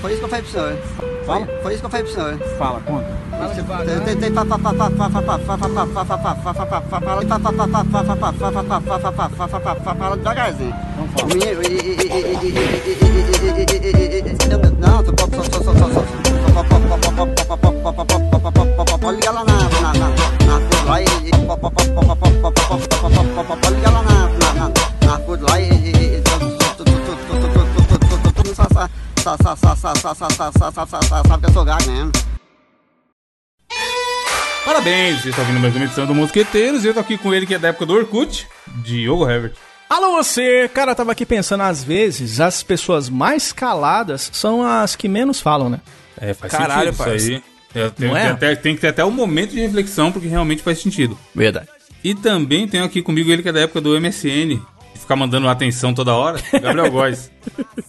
Foi isso que eu falei pro senhor. Fala. Foi, foi isso que eu falei pro senhor. Fala, conta. Eu tentei fala devagarzinho. Não, tô só, só, só, só, só. Pode ligar lá na, na, na, na food lá e pode ligar lá na, na, na food lá e sabe que eu sou gago mesmo. Parabéns, vocês estão ouvindo mais uma edição do Mosqueteiros. Eu tô aqui com ele que é da época do Orkut, Diogo Herbert. Alô você! Cara, eu tava aqui pensando, às vezes, as pessoas mais caladas são as que menos falam, né? É, faz Caralho, sentido isso aí. É, tem, é? até, tem que ter até um momento de reflexão, porque realmente faz sentido. Verdade. E também tenho aqui comigo ele que é da época do MSN, ficar mandando atenção toda hora, Gabriel Góes.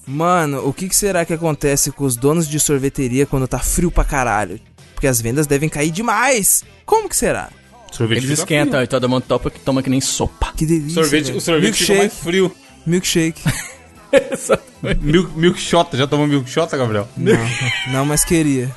Mano, o que, que será que acontece com os donos de sorveteria quando tá frio pra caralho? Porque as vendas devem cair demais. Como que será? Sorvete Eles esquentam e todo mundo topa que toma que nem sopa. Que delícia. Sorvete, velho. o sorvete fica mais milkshake, frio. milkshake. Milk, milkshot, já tomou milkshot, Gabriel? Não, não, mas queria.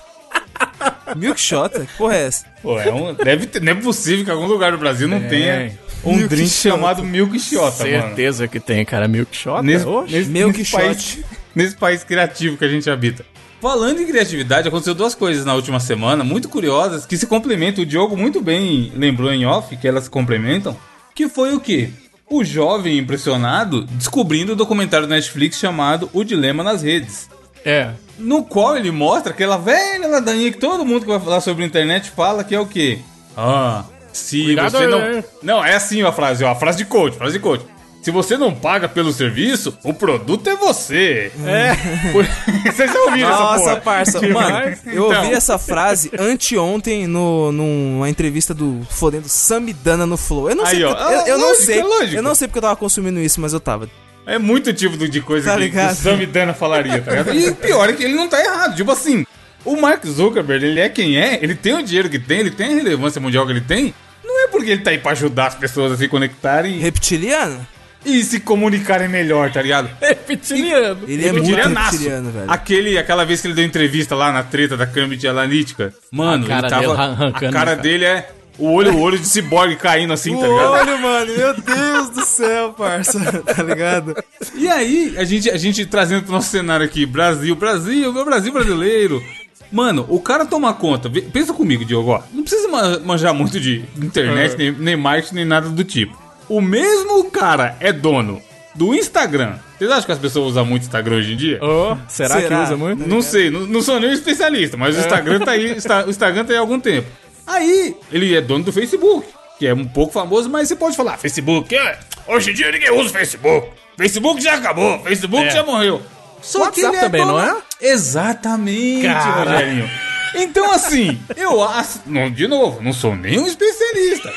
Milkshot? Que porra é essa? Pô, é um, deve ter, não é possível que em algum lugar do Brasil não tenha um Milk drink shot. chamado milkshot, mano. Certeza que tem, cara. Milkshot. Nesse, Oxe. nesse, Milk nesse shot. país, nesse país criativo que a gente habita. Falando em criatividade, aconteceu duas coisas na última semana, muito curiosas, que se complementam. O Diogo muito bem lembrou em off que elas se complementam. Que foi o quê? O jovem impressionado descobrindo o documentário da Netflix chamado O Dilema nas Redes. É. No qual ele mostra aquela velha ladainha que todo mundo que vai falar sobre a internet fala que é o quê? Ah, se Cuidado você aí, não. né? Não, é assim a frase, ó, a frase de coach, frase de coach. Se você não paga pelo serviço, o produto é você. É. Vocês já ouviram essa Nossa, porra? parça. Mano, eu Então. ouvi essa frase anteontem no, numa entrevista do fodendo Samidana no Flow. Eu não Aí, sei. ó. porque- eu, Ah, eu não lógico, sei. é. Eu não sei porque eu tava consumindo isso, mas eu tava. É muito tipo do- de coisa Tá que, que o Samidana falaria, tá ligado? E o pior é que ele não tá errado. Tipo assim, o Mark Zuckerberg, ele é quem é, ele tem o dinheiro que tem, ele tem a relevância mundial que ele tem. É porque ele tá aí pra ajudar as pessoas a se conectarem Reptiliano? e se comunicarem melhor, tá ligado? Reptiliano. Ele é muito reptiliano, velho. Aquele, aquela vez que ele deu entrevista lá na treta da Cambridge Analytica. Mano, A cara ele tava. dele arrancando, a cara cara. dele é o olho, o olho de ciborgue caindo assim, tá ligado? Olha, mano, meu Deus do céu, parça. Tá ligado? E aí, a gente, a gente trazendo pro nosso cenário aqui, Brasil, Brasil, meu Brasil brasileiro. Mano, o cara toma conta. Pensa comigo, Diogo, ó. Não precisa ma- manjar muito de internet, nem, nem marketing, nem nada do tipo. O mesmo cara é dono do Instagram. Vocês acham que as pessoas usam muito Instagram hoje em dia? Oh, será, Será? que usa muito? Não sei, não, não sou nenhum especialista, mas o Instagram tá aí, está- o Instagram tá aí há algum tempo. Aí, ele é dono do Facebook, que é um pouco famoso, mas você pode falar, Facebook, é, hoje em dia ninguém usa o Facebook. Facebook já acabou, Facebook É. já morreu. Só WhatsApp também, não é? Exatamente, Cara. Rogerinho. Então, assim, eu acho. Não, de novo, não sou nenhum especialista.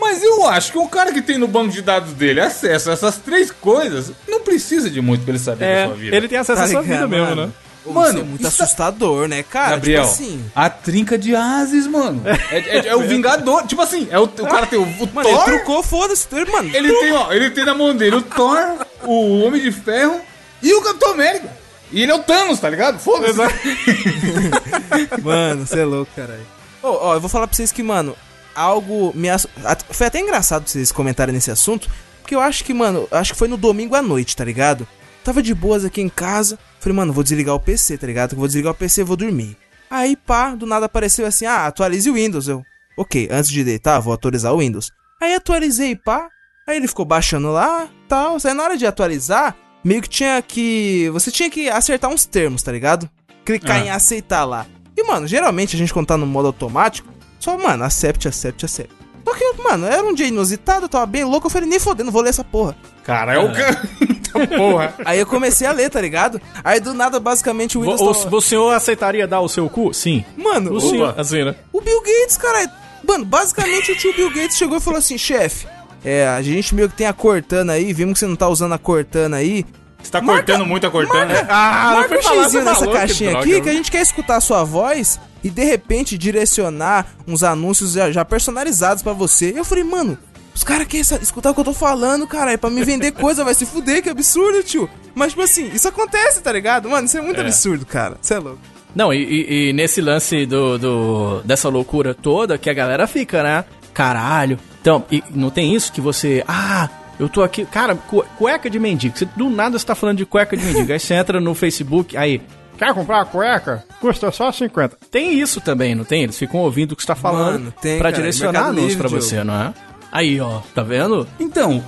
Mas eu acho que um cara que tem no banco de dados dele acesso a essas três coisas não precisa de muito pra ele saber da É, sua vida. ele tem acesso Tá à sua ligado, vida mesmo, mano? né? Pô, Mano, isso é muito isso- assustador, né, cara? Gabriel, Tipo assim. a trinca de ases, mano. É, é- é o Vingador. Tipo assim, é o, o cara tem o, o Mano, ele Thor. trucou, foda-se. ele- Mano, Ele tem, ó, ele tem na mão dele o Thor, o Homem de Ferro e o Capitão América. E ele é o Thanos, tá ligado? Foda-se. Mano, você é louco, caralho. Ó, ó, eu vou falar pra vocês que, mano, algo me ass... Foi até engraçado vocês comentarem nesse assunto, porque eu acho que, mano, acho que foi no domingo à noite, tá ligado? Tava de boas aqui em casa, falei, mano, vou desligar o PC, tá ligado? Vou desligar o PC e vou dormir. Aí, pá, do nada apareceu assim, ah, atualize o Windows. Eu, ok, antes de deitar, vou atualizar o Windows. Aí atualizei, pá, aí ele ficou baixando lá, tal. Aí na hora de atualizar, meio que tinha que... Você tinha que acertar uns termos, tá ligado? Clicar Ah. em aceitar lá. E, mano, geralmente a gente quando tá no modo automático, só, mano, accept, accept, accept. Só que, mano, era um dia inusitado, eu tava bem louco, eu falei, nem fodendo, vou ler essa porra. Cara, é o cara. Eita porra. Aí eu comecei a ler, tá ligado? Aí do nada, basicamente, o Windows O, tava... o senhor aceitaria dar o seu cu? Sim. Mano, O o, senhor, assim, né? o Bill Gates, cara... Mano, basicamente o tio Bill Gates chegou e falou assim, chefe, é, a gente meio que tem a Cortana aí, vimos que você não tá usando a Cortana aí, Você tá cortando muito a cortana? Ah, Marca um xizinho nessa falou, que caixinha droga, aqui que a gente quer escutar a sua voz e de repente direcionar uns anúncios já, já personalizados pra você. Eu falei, mano, Os caras querem escutar o que eu tô falando, cara. É pra me vender coisa, vai se fuder, que absurdo, tio. Mas, tipo assim, isso acontece, tá ligado? Mano, isso é muito absurdo, cara. Você é louco. Não, e, e- e nesse lance do, do- dessa loucura toda que a galera fica, né? Caralho. Então, e não tem isso que você. Ah, eu tô aqui. Cara, cu- cueca de mendigo. Você, do nada você tá falando de cueca de mendigo. aí você entra no Facebook, aí. Quer comprar uma cueca? Custa só 50. Tem isso também, não tem? Eles ficam ouvindo o que você tá falando Mano, tem, pra cara. direcionar anúncio Livre, pra você, não é? Aí, ó, tá vendo? Então,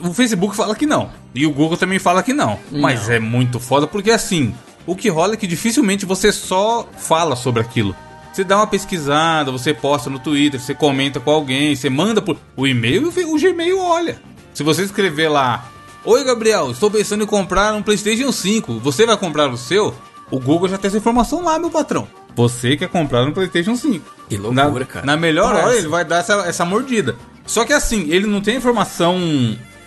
o Facebook fala que não. E o Google também fala que não. Mas é muito foda porque assim, o que rola é que dificilmente você só fala sobre aquilo. Você dá uma pesquisada, você posta no Twitter, você comenta com alguém, você manda por o e-mail e o Gmail olha. Se você escrever lá, Oi Gabriel, estou pensando em comprar um PlayStation 5. Você vai comprar o seu? O Google já tem essa informação lá, meu patrão. Você quer comprar um PlayStation 5. Que loucura, na, cara. Na melhor Parece. hora ele vai dar essa, essa mordida. Só que assim, ele não tem informação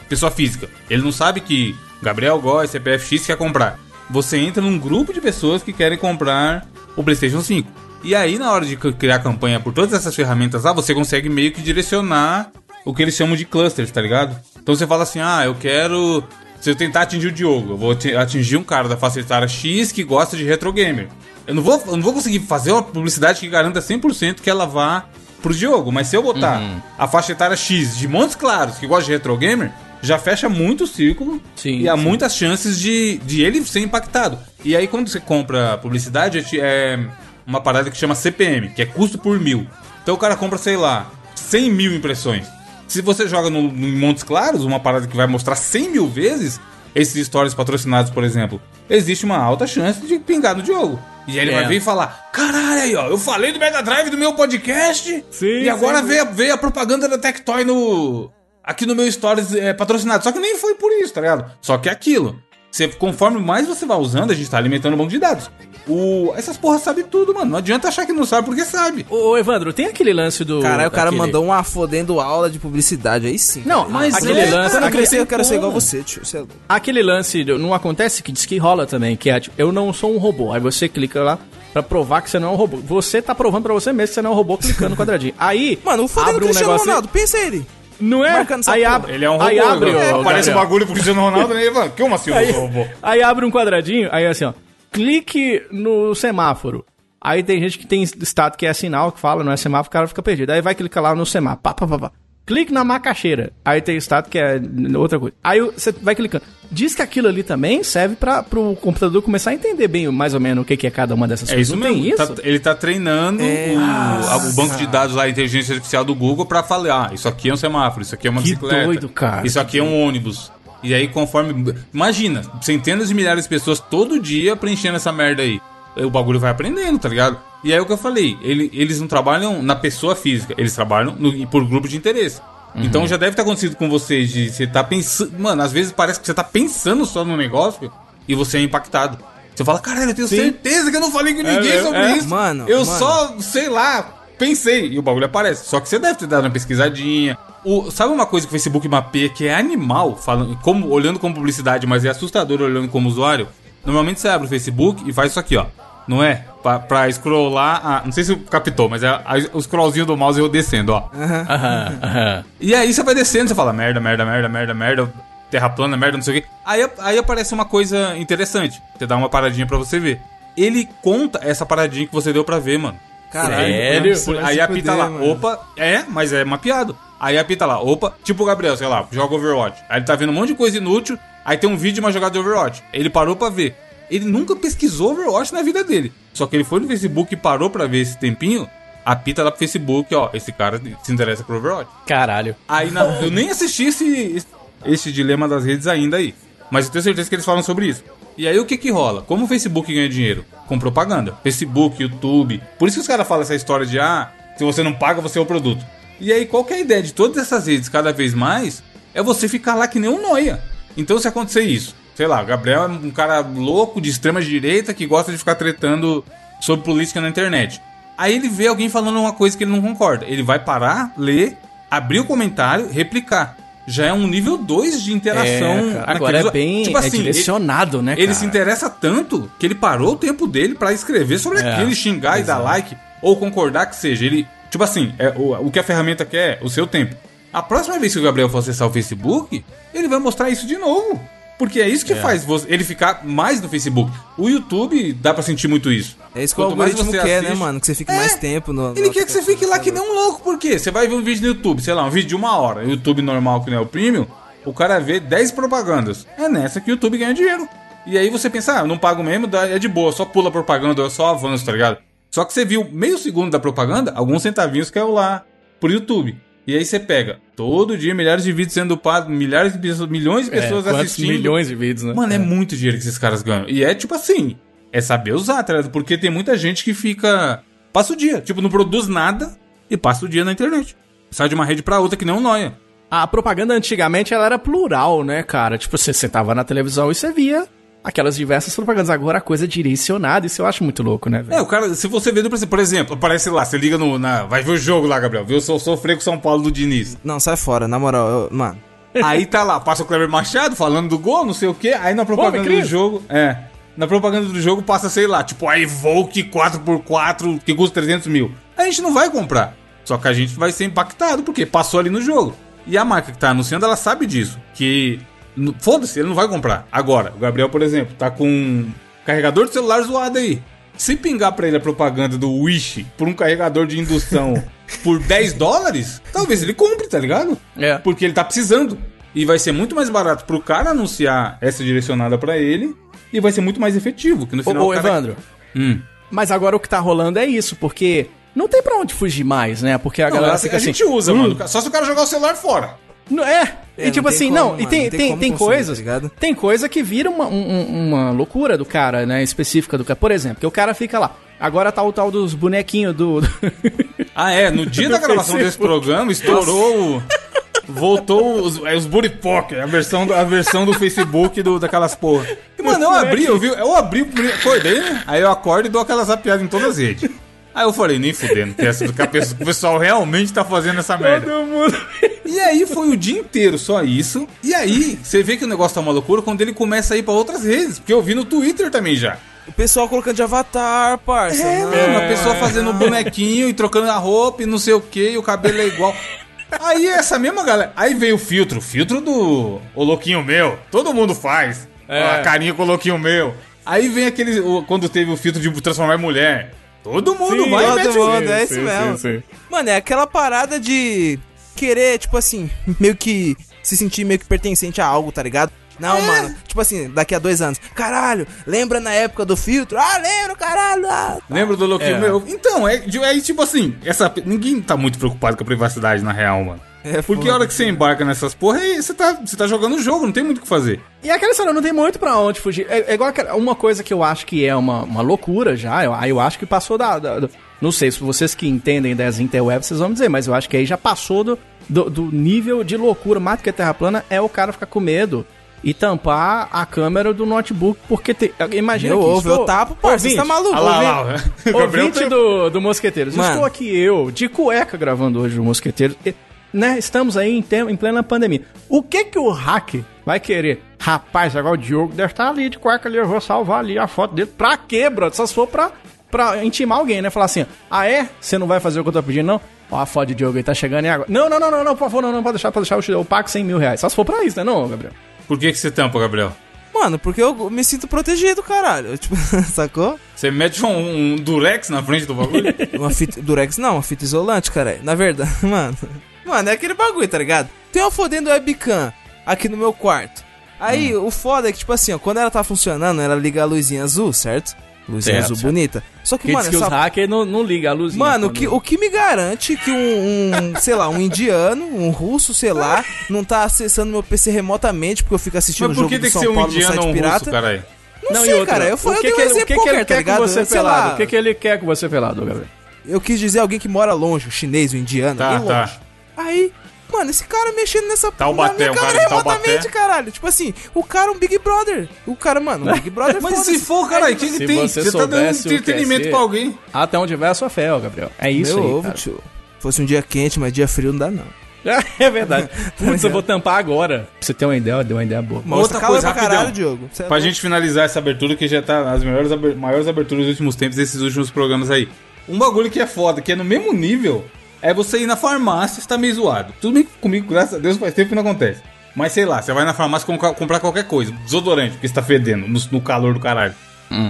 pessoa física. Ele não sabe que Gabriel Góes, CPFX quer comprar. Você entra num grupo de pessoas que querem comprar o PlayStation 5. E aí, na hora de criar campanha por todas essas ferramentas lá, você consegue meio que direcionar o que eles chamam de clusters, tá ligado? Então você fala assim: ah, eu quero. Se eu tentar atingir o Diogo, eu vou ati- atingir um cara da faixa etária X que gosta de retro gamer. Eu não vou, eu não vou conseguir fazer uma publicidade que garanta 100% que ela vá pro Diogo, mas se eu botar Uhum. a faixa etária X de Montes Claros que gosta de retro gamer, já fecha muito o círculo Sim, e há sim. muitas chances de, de ele ser impactado. E aí quando você compra publicidade, é uma parada que chama CPM, que é custo por mil. Então o cara compra, sei lá, 100 mil impressões. Se você joga no, no em Montes Claros, uma parada que vai mostrar 100 mil vezes, esses stories patrocinados, por exemplo, existe uma alta chance de pingar no Diogo. E aí ele É. vai vir e falar: caralho, aí ó, eu falei do Mega Drive do meu podcast Sim, e agora sim. veio, veio a propaganda da Tectoy no. Aqui no meu Stories é, patrocinado. Só que nem foi por isso, tá ligado? Só que é aquilo. Você, conforme mais você vai usando, a gente tá alimentando um banco de dados. O, essas porras sabem tudo, mano. Não adianta achar que não sabe porque sabe. Ô, ô, Evandro, tem aquele lance do. Caralho, o cara aquele- mandou uma fodendo aula de publicidade, aí sim. Não, Mas aquele é, lance. Quando eu aquele- crescer, eu quero ser igual você, tio. Você é louco. Aquele lance, não acontece que diz que rola também, que é tipo, eu não sou um robô. Aí você clica lá pra provar que você não é um robô. Você tá provando pra você mesmo que você não é um robô clicando no quadradinho. Aí, Mano, o fodendo abre um Cristiano negócio. Ronaldo, pensa ele. Não é? Aí abre. Ele é um robô. Aí abre, né? ô, Aparece um bagulho pro Cristiano Ronaldo, né? Como assim eu Aí, robô? aí abre um quadradinho, aí assim, ó. Clique no semáforo. Aí tem gente que tem estado que é sinal, que fala, não é semáforo, o cara fica perdido. Aí vai clicar lá no semáforo. Pá, pá, pá, pá. Clique na macaxeira. Aí tem estado que é outra coisa. Aí você vai clicando. Diz que aquilo ali também serve para o computador começar a entender bem mais ou menos o que, que é cada uma dessas É coisas. isso não mesmo. tem isso? Tá- ele tá treinando É. o, o banco de dados lá, a inteligência artificial do Google pra falar, ah, isso aqui é um semáforo, isso aqui é uma Que bicicleta. doido, cara. Isso aqui é um ônibus. E aí, conforme. Imagina, centenas de milhares de pessoas todo dia preenchendo essa merda aí. O bagulho vai aprendendo, tá ligado? E aí é o que eu falei, ele- eles não trabalham na pessoa física, eles trabalham no- por grupo de interesse. Uhum. Então já deve ter acontecido com vocês de você tá pensando. Mano, às vezes parece que você tá pensando só no negócio e você é impactado. Você fala, caralho, eu tenho certeza que eu não falei com ninguém é, sobre é. isso. Mano, eu mano. só, sei lá, pensei. E o bagulho aparece. Só que você deve ter dado uma pesquisadinha. O, sabe uma coisa que o Facebook mapeia que é animal, falando, como, olhando como publicidade, mas é assustador olhando como usuário? Normalmente você abre o Facebook e faz isso aqui, ó. Não é? Pra, pra scrollar. a- não sei se captou, mas é a- o scrollzinho do mouse eu descendo, ó. Aham, aham. E aí você vai descendo, você fala merda, merda, merda, merda, merda, terra plana, merda, não sei o quê. Aí, aí aparece uma coisa interessante. Você dá uma paradinha pra você ver. Ele conta essa paradinha que você deu pra ver, mano. Caralho. Sério? Aí apita lá, mano. opa, é, mas é mapeado. Aí apita lá, opa, tipo o Gabriel, sei lá, joga Overwatch. Aí ele tá vendo um monte de coisa inútil, aí tem um vídeo de uma jogada de Overwatch. Ele parou pra ver. Ele nunca pesquisou Overwatch na vida dele. Só que ele foi no Facebook e parou pra ver esse tempinho, apita lá pro Facebook, ó, esse cara se interessa por Overwatch. Caralho. Aí na- eu nem assisti esse, esse dilema das redes ainda aí. Mas eu tenho certeza que eles falam sobre isso. E aí o que que rola? Como o Facebook ganha dinheiro? Com propaganda. Facebook, YouTube. Por isso que os caras falam essa história de ah, se você não paga, você é o produto. E aí qual que é a ideia de todas essas redes cada vez mais? É você ficar lá que nem um noia. Então se acontecer isso, sei lá, o Gabriel é um cara louco de extrema direita que gosta de ficar tretando sobre política na internet. Aí ele vê alguém falando uma coisa que ele não concorda. Ele vai parar, ler, abrir o comentário, replicar. Já é um nível 2 de interação. É. Agora é bem Tipo é assim, direcionado, né, ele cara? se interessa tanto que ele parou o tempo dele pra escrever sobre É, aquilo, xingar e dar like, ou concordar que seja. Ele, tipo assim, é, o, o que a ferramenta quer é o seu tempo. A próxima vez que o Gabriel for acessar o Facebook, ele vai mostrar isso de novo. Porque é isso que faz você- ele ficar mais no Facebook. O YouTube dá pra sentir muito isso. É isso que o Quanto mais algoritmo você quer, né, assiste- mano? Que você fique É. mais tempo no. Ele no quer que você fique lá que nem um louco, por quê? Você vai ver um vídeo no YouTube, sei lá, um vídeo de uma hora, YouTube normal que não é o premium, o cara vê 10 propagandas. É nessa que o YouTube ganha dinheiro. E aí você pensa, ah, eu não pago mesmo, é de boa, só pula a propaganda, eu só avanço, tá ligado? Só que você viu meio segundo da propaganda, alguns centavinhos caiu lá pro YouTube. E aí você pega todo dia milhares de vídeos sendo upados, milhares de pessoas, milhões de pessoas É, assistindo. milhões de vídeos, né? Mano, é muito dinheiro que esses caras ganham. E é tipo assim, é saber usar, tá ligado? Porque tem muita gente que fica. Passa o dia, tipo, não produz nada e passa o dia na internet. Sai de uma rede pra outra que nem um noia. A propaganda antigamente ela era plural, né, cara? Tipo, você sentava na televisão e você via aquelas diversas propagandas. Agora a coisa é direcionada, isso eu acho muito louco, né, velho? É, o cara, se você vê, por exemplo, aparece lá, você liga no. Na, vai ver o jogo lá, Gabriel. Viu? Eu sofrer com São Paulo do Diniz. Não, sai fora, na moral, eu- mano. Aí tá lá, passa o Kleber Machado falando do gol, não sei o quê. Aí na propaganda Cris. do jogo. É. Na propaganda do jogo passa, sei lá, tipo, a Evoque 4x4 que custa 300 mil. A gente não vai comprar. Só que a gente vai ser impactado porque passou ali no jogo. E a marca que tá anunciando, ela sabe disso. Que. Foda-se, ele não vai comprar. Agora, o Gabriel, por exemplo, tá com um carregador de celular zoado aí. Se pingar pra ele a propaganda do Wish por um carregador de indução por 10 dólares, talvez ele compre, tá ligado? É. Porque ele tá precisando. E vai ser muito mais barato pro cara anunciar essa direcionada pra ele. E vai ser muito mais efetivo. Que no Ô, final. ô, o cara- Evandro, Hum. mas agora o que tá rolando é isso, porque não tem pra onde fugir mais, né? Porque a Não, galera a, fica a assim. gente usa, "Hum, mano. Só se o cara jogar o celular fora. Não, é. É, e tipo assim, como, não, mano, e tem, não tem tem, tem consumir, coisas. tá ligado? tem coisa que vira uma, um- um- uma loucura do cara, né? Específica do cara. Por exemplo, que o cara fica lá. Agora tá o tal dos bonequinhos do. do- Ah, é. No dia da gravação desse programa, estourou o. Voltou os, é, os Buripock, a versão, do- a versão do Facebook do, daquelas porra. E, mano, eu abri, eu vi, eu abri, acordei, né? Aí eu acordo e dou aquelas zapiadas em todas as redes. Aí eu falei, nem fudendo, que, essa, que pessoa- o pessoal realmente tá fazendo essa merda. Todo mundo. E aí foi o dia inteiro só isso. E aí, você vê que o negócio tá uma loucura quando ele começa a ir pra outras redes. Porque eu vi no Twitter também já. O pessoal colocando de avatar, parça. É, mano, a pessoa fazendo bonequinho e trocando a roupa e não sei o que, e o cabelo é igual. Aí essa mesma galera. Aí veio o filtro, o filtro do. O louquinho meu. Todo mundo faz. É. A carinha com o louquinho meu. Aí vem aquele. quando teve o filtro de transformar em mulher. Todo mundo vai e todo mete o- mundo, é isso mesmo. Mano, é aquela parada de querer, tipo assim, meio que se sentir meio que pertencente a algo, tá ligado? Não, É. mano, tipo assim, daqui a dois anos. Caralho, lembra na época do filtro? Ah, lembro, caralho. Ah, Lembra do louquinho É. meu? Então, é, é tipo assim, essa, ninguém tá muito preocupado com a privacidade na real, mano. É Porque a hora que você embarca nessas porra, aí você tá, você tá jogando o jogo, não tem muito o que fazer. E aquela história, não tem muito pra onde fugir. É, é igual aquela- uma coisa que eu acho que é uma, uma loucura já. Eu, eu acho que passou da, da- do- Não sei, se vocês que entendem das interwebs, vocês vão me dizer, mas eu acho que aí já passou do, do, do nível de loucura. Mais do que a Terra plana é o cara ficar com medo e tampar a câmera do notebook, porque tem, imagina Meu que ovo, eu tapo, parça, você tá maluco? Lá, lá, Gabriel Ouvinte tem- do, do Mosqueteiros, Mano. estou aqui eu, de cueca, gravando hoje o Mosqueteiros. E, né, estamos aí em, em plena pandemia. O que que o hack vai querer? Rapaz, agora o Diogo deve estar ali de cueca ali, eu vou salvar ali a foto dele. Pra quê, brother? Só se for pra, pra intimar alguém, né? Falar assim, ah é? Você não vai fazer o que eu tô pedindo, não? Ó, a foto de Diogo aí tá chegando em água. Não, não, não, não, não, por favor, não, não, pode deixar, pode deixar, eu, te- eu pago 100 mil reais. Só se for pra isso, né, não, Gabriel? Por que, que você tampa, Gabriel? Mano, porque eu me sinto protegido, caralho. Tipo, sacou? Você mete um, um durex na frente do bagulho? Uma fita. Durex não, uma fita isolante, cara. Na verdade, mano. Mano, é aquele bagulho, tá ligado? Tem uma fodendo webcam aqui no meu quarto. Aí, o foda é que, tipo assim, ó, quando ela tá funcionando, ela liga a luzinha azul, certo? Luzinha Certo, azul certo. bonita. Só que, Porque mano, diz que essa os hackers não, não ligam a luzinha. Mano, o quando- que, o que me garante que um, um, sei lá, um indiano, um russo, sei lá, não tá acessando meu PC remotamente porque eu fico assistindo o Mas por jogo que do tem que São ser um Paulo no indiano site um pirata? russo? Não, e sei, outra, cara. Eu, o eu que que ele- o exemplo que que qualquer, ele tá quer com ligado? você Sei pelado? lá, O que que ele quer com você pelado, Gabriel? Eu quis dizer alguém que mora longe, o chinês, o indiano, Tá, bem tá. Aí, mano, esse cara mexendo nessa Taubaté, na minha um cara Taubaté. remotamente, caralho. Tipo assim, o cara é um Big Brother. O cara, mano, um Big Brother Mas foda-se. se for, caralho, o que, que Se tem? você Você tá dando é entretenimento pra alguém. Até onde vai a sua fé, ó, Gabriel. É isso Meu aí, ovo, cara. tio. Fosse um dia quente, mas dia frio não dá, não. É verdade. Putz, eu vou tampar agora. Pra você ter uma ideia, deu uma ideia boa. Mas Outra tá coisa, pra caralho, rapidão. Diogo. Cê é Pra louco. gente finalizar essa abertura, que já tá as maiores, maiores aberturas dos últimos tempos, desses últimos programas aí. Um bagulho que é foda, que é no mesmo nível é você ir na farmácia, você tá meio zoado. Tudo bem comigo, graças a Deus, faz tempo que não acontece. Mas sei lá, você vai na farmácia com- comprar qualquer coisa, desodorante, porque você tá fedendo no, no calor do caralho.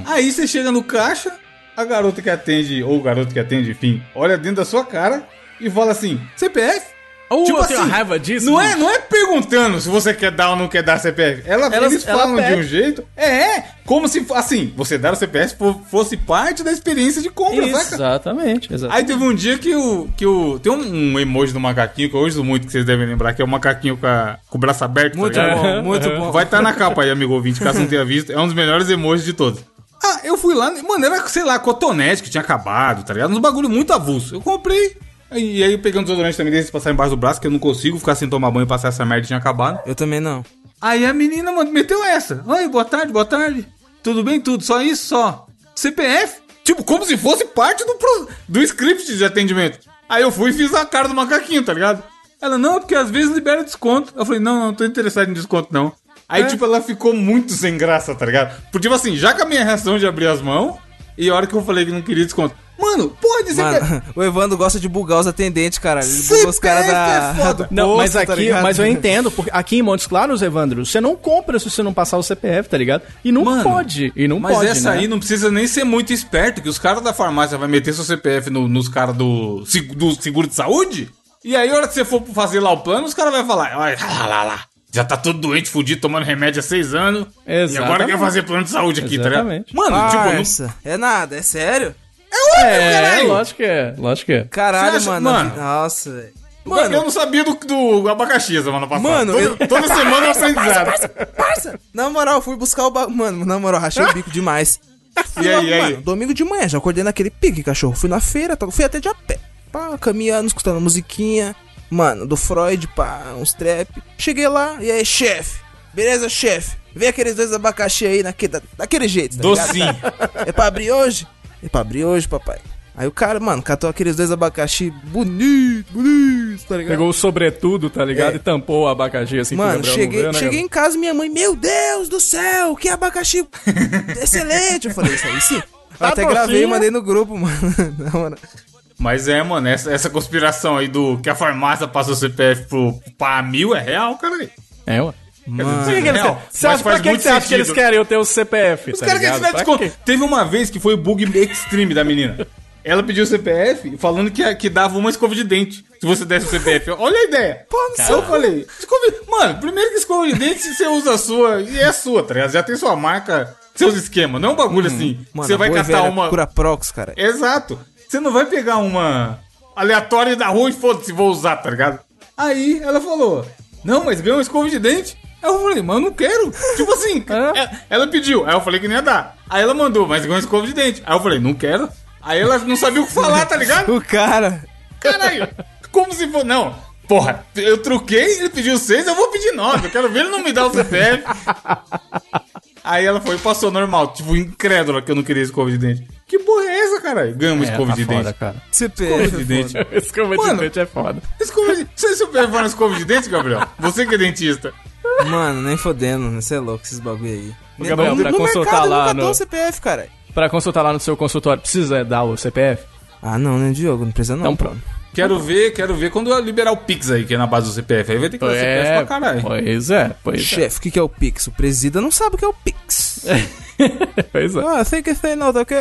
Aí você chega no caixa, a garota que atende, ou o garoto que atende, enfim, olha dentro da sua cara e fala assim: CPF? Uh, eu tenho uma raiva disso, Não é, não é perguntando se você quer dar ou não quer dar CPF. Ela, Ela- eles ela falam de pede. um jeito. É, como se, assim, você dar o CPF fo- fosse parte da experiência de compra, saca? Exatamente, exatamente. Aí teve um dia que o. Que o tem um, um emoji do macaquinho que eu uso muito, que vocês devem lembrar, que é o macaquinho com, a- com o braço aberto. Muito tá bom, muito bom. Vai estar na capa aí, amigo ouvinte, caso não tenha visto. É um dos melhores emojis de todos. Ah, eu fui lá, mano, era, sei lá, cotonete que tinha acabado, tá ligado? Uns bagulho muito avulso. Eu comprei. E aí eu peguei um desodorante também desse passar embaixo do braço, que eu não consigo ficar sem tomar banho e passar essa merda tinha acabado. Eu também não. Aí a menina, mano, meteu essa. Oi, boa tarde, boa tarde. Tudo bem, tudo? Só isso, só. CPF? Tipo, como se fosse parte do, pro- do script de atendimento. Aí eu fui e fiz a cara do macaquinho, tá ligado? Ela, não, porque às vezes libera desconto. Eu falei, não, não, tô interessado em desconto, não. Aí, tipo, ela ficou muito sem graça, tá ligado? Porque, tipo assim, já com a minha reação de abrir as mãos, e a hora que eu falei que não queria desconto. Mano, pode ser Mano, o Evandro gosta de bugar os atendentes, cara. Ele buga os caras da. é do Não, mas posto, tá aqui, ligado? mas eu entendo, porque aqui em Montes Claros, Evandro, você não compra se você não passar o CPF, tá ligado? E não Mano, pode, e não Mas pode, essa né? aí não precisa nem ser muito esperto, que os caras da farmácia vai meter seu CPF no- nos caras do, do seguro de saúde. E aí, a hora que você for fazer lá o plano, os caras vão falar: olha, lá, lá, lá. Já tá todo doente, fudido, tomando remédio há seis anos. E agora Exatamente. quer fazer plano de saúde aqui, tá ligado? Exatamente. Mano, tipo, não, Parça, é nada, é sério? É, caralho. lógico que é, lógico que é. Caralho, acha- mano. mano? Nossa, velho. Mano, eu não sabia do, do abacaxi semana passada. Mano, Todo- eu- toda semana eu aprendizado. Parça, na moral, eu fui buscar o ba... Mano, na moral, rachei o bico demais. Fui E aí, lá, e aí? Mano, domingo de manhã, já acordei naquele pique, cachorro. Fui na feira, fui até de a pé. Pá, caminhando, escutando musiquinha. Mano, do Freud, pá, uns trap. Cheguei lá, e aí, chefe? Beleza, chefe? Vê aqueles dois abacaxi aí naquele, da- daquele jeito, tá ligado? Docinho. É pra abrir hoje? É pra abrir hoje, papai. Aí o cara, mano, catou aqueles dois abacaxi bonito, bonito, tá ligado? Pegou o sobretudo, tá ligado? É. E tampou o abacaxi assim Mano, cheguei, vê, né, cheguei em casa minha mãe, meu Deus do céu, que abacaxi excelente. Eu falei, isso aí sim. Eu até gravei e mandei no grupo, mano. Não, mano. Mas é, mano, essa, essa conspiração aí do que a farmácia passa o CPF pro, pra mil é real, cara. É, ué. Mano. Por que que eles Real, querem- Você mas acha, pra que, que muito você acha que eles sentido. querem eu ter o CPF? Os tá caras querem ligado? Pra desconto. quê? Teve uma vez que foi o bug extreme da menina. Ela pediu o CPF falando que, que dava uma escova de dente se você desse o CPF. Olha a ideia. Aí eu falei, escova. Mano, primeiro que escova de dente, você usa a sua e é a sua, tá ligado? Já tem sua marca, seus esquemas. Não é um bagulho assim. Uhum. Mano, você vai boa e catar velha uma. Cura Prox, cara. Exato. Você não vai pegar uma aleatória da rua e foda-se, vou usar, tá ligado? Aí ela falou: Não, mas ganhou uma escova de dente. Aí eu falei, mas eu não quero. Tipo assim, Hã? é- ela pediu. Aí eu falei que não ia dar. Aí ela mandou, mas ganhou escova de dente. Aí eu falei, não quero. Aí ela não sabia o que falar, tá ligado? O cara. Caralho, como se for. Não, porra, eu truquei, ele pediu seis, eu vou pedir nove. Eu quero ver ele não me dar o CPF. Aí ela foi e passou normal, tipo, incrédula que eu não queria escova de dente. Que porra é essa, caralho? Ganha uma É, escova tá de foda, dente. cara. Escova CPF. de dente. Escova Mano. de dente é foda. Escova de... Você se levar na escova de dente, Gabriel? Você que é dentista. Mano, nem fodendo, você é louco esses bagulho aí. Ô, Gabriel, no, pra no consultar mercado lá no- CPF, cara. Pra consultar lá no seu consultório, precisa dar o CPF? Ah, não, né, Diogo? Não precisa não. Então pronto. Quero ver, quero ver quando eu liberar o Pix aí, que é na base do CPF. Aí vai ter que dar CPF É, pra caralho. pois é, pois é. Chefe, o que, que é o Pix? O presida não sabe o que é o Pix. Pois é. ah, tem que ser não, tá ok?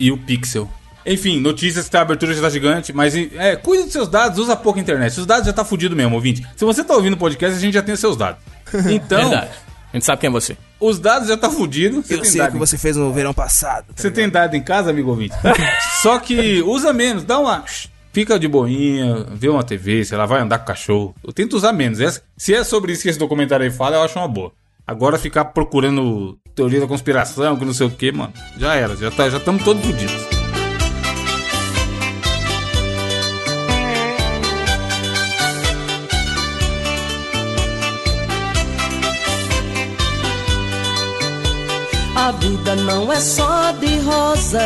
E o Pixel. Enfim, notícias que a abertura já tá gigante, mas é, cuida dos seus dados, usa pouca internet. Os dados já tá fudido mesmo, ouvinte. Se você tá ouvindo o podcast, a gente já tem os seus dados. Então, Verdade. A gente sabe quem é você. os dados já tá fudido. Você Eu tem sei o que em- você fez no verão passado. tá Você tem dado em casa, amigo ouvinte? Só que usa menos, dá uma. Fica de boinha, vê uma TV, sei lá, vai andar com o cachorro. Eu tento usar menos. Essa- se é sobre isso que esse documentário aí fala, eu acho uma boa. Agora ficar procurando teoria da conspiração, que não sei o que, mano, já era, já tá, já estamos todos fodidos. Vida não é só de rosa.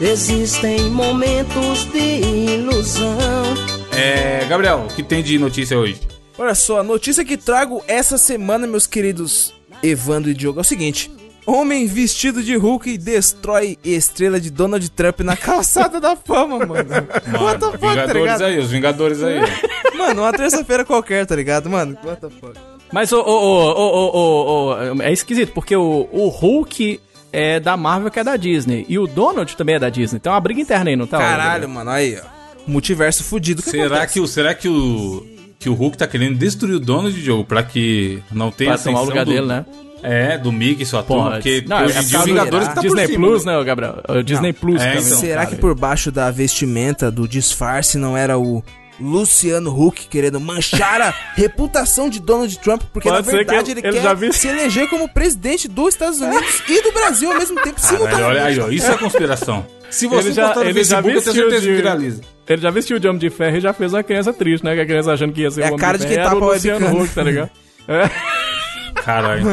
Existem momentos de ilusão. É, Gabriel, o que tem de notícia hoje? Olha só, a notícia que trago essa semana, meus queridos Evandro e Diogo, é o seguinte. Homem vestido de Hulk destrói estrela de Donald Trump na calçada da fama, mano. What the fuck, tá Vingadores ligado? aí, os Vingadores aí. Mano, uma terça-feira qualquer, tá ligado? Mano, what the fuck. Mas o, o, o, é esquisito, porque o, o Hulk é da Marvel que é da Disney. E o Donald também é da Disney. Então é uma briga interna aí, não tá? Caralho, mano, aí, ó. Multiverso fudido. Que Será acontece? que, o, será que o. Que o Hulk tá querendo destruir o dono de jogo pra que não tenha Pra tomar o ascensão lugar do, dele, né? É, do Mickey e sua turma, porque não, hoje é em dia os Vingadores que tá Disney por cima. Plus, né? né, Gabriel? O Disney Plus É, também. então. Será cara. que por baixo da vestimenta, do disfarce, não era o Luciano Huck querendo manchar a reputação de Donald Trump? Porque Pode na ser que verdade ele- ele, ele quer já viu- se eleger como presidente dos Estados Unidos e do Brasil ao mesmo tempo, Caralho, olha aí, ó, isso é conspiração. Se você Ele já, no ele já Facebook, eu tenho vestiu certeza que de... viraliza. Ele já vestiu de Homem de Ferro e já fez uma criança triste, né? Que a criança achando que ia ser É o a Homem cara de quem Era o Luciano. Huck, tá ligado? É. Caralho.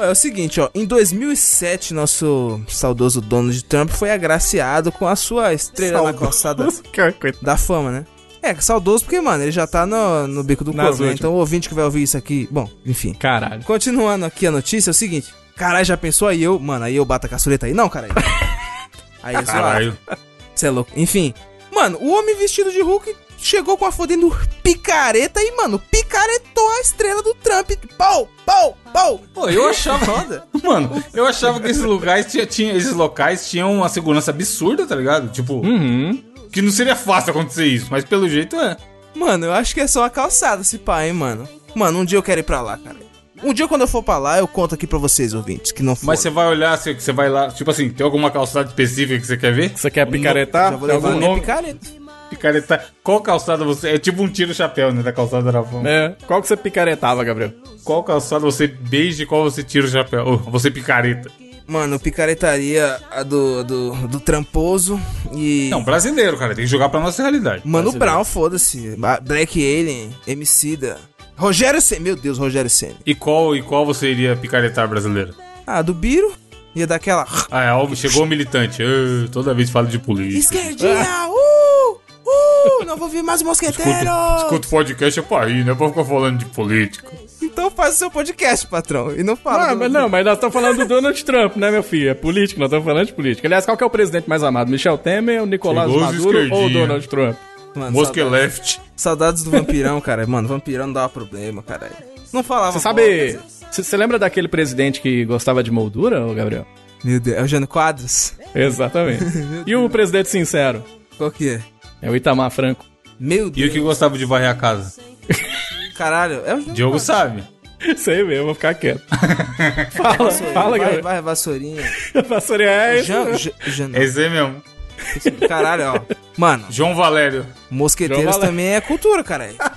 É o seguinte, ó, em 2007, nosso saudoso Donald Trump foi agraciado com a sua estrela na calçada Coitado. da fama, né? É, saudoso porque, mano, ele já tá no, no bico do corvo, né? Então o ouvinte que vai ouvir isso aqui, bom, enfim. Caralho. Continuando aqui a notícia, é o seguinte. Caralho, já pensou aí eu, mano, aí eu bato a caçuleta aí? Não, caralho. Aí é zoado. Caralho. Você é louco. Enfim, mano, o homem vestido de Hulk chegou com a fodendo picareta e, mano, picaretou a estrela do Trump. Pau, pau, pau. Pô, eu achava. Foda. Mano, eu achava que esses lugares tinha, tinha- esses locais tinham uma segurança absurda, tá ligado? Tipo, Uhum. que não seria fácil acontecer isso, mas pelo jeito é. Mano, eu acho que é só uma calçada esse pai, hein, mano. Mano, um dia eu quero ir pra lá, cara. Um dia quando eu for pra lá, eu conto aqui pra vocês, ouvintes, que não foram. Mas você vai olhar, você, você vai lá, tipo assim, tem alguma calçada específica que você quer ver? Você quer picaretar? Já vou Tem levar algum minha nome? picareta. Picareta. Qual calçada você. É tipo um tiro-chapéu, né? Da calçada da fama. É. Qual que você picaretava, Gabriel? Qual calçada você beija e qual você tira o chapéu? Ou você picareta. Mano, eu picaretaria a do, do, do tramposo e... Não, brasileiro, cara. Tem que jogar pra nossa realidade. Mano Brasileiro. Brown, foda-se. Black Alien, Emicida. Rogério Senna. Meu Deus, Rogério Senna. E qual, e qual você iria picaretar brasileiro? Ah, do Biro. Ia dar aquela... Ah, é, chegou o militante. Ah, toda vez fala de política. Esquerdinha! Uh! Não vou vir mais mosqueteiro! Escuta, podcast é pra rir, não é pra ficar falando de política. Então faz o seu podcast, patrão. E não fala. Ah, do- mas não, mas nós estamos falando do Donald Trump, né, meu filho? É político, nós estamos falando de política. Aliás, qual que é o presidente mais amado? Michel Temer, o Nicolás Chegou Maduro ou o. Donald Trump? Mano, Mosca saudades, left. saudades do vampirão, cara. Mano, vampirão não dava problema, caralho. Não falava. Você sabe... Você lembra daquele presidente que gostava de moldura, ô Gabriel? Meu Deus, é o Jânio Quadros? Exatamente. e o presidente sincero? Qual que é? É o Itamar Franco. Meu E Deus. o que gostava de varrer a casa? Caralho, é o Jânio Diogo sabe. Sei mesmo, vou ficar quieto. fala, Vassourinha. fala, vai, Gabriel. vai, vassourinha. Vassourinha é isso. Jan, Jan, Jan- Esse aí mesmo. Caralho, ó. Mano, João Valério. mosqueteiros João Valério. também é cultura, caralho.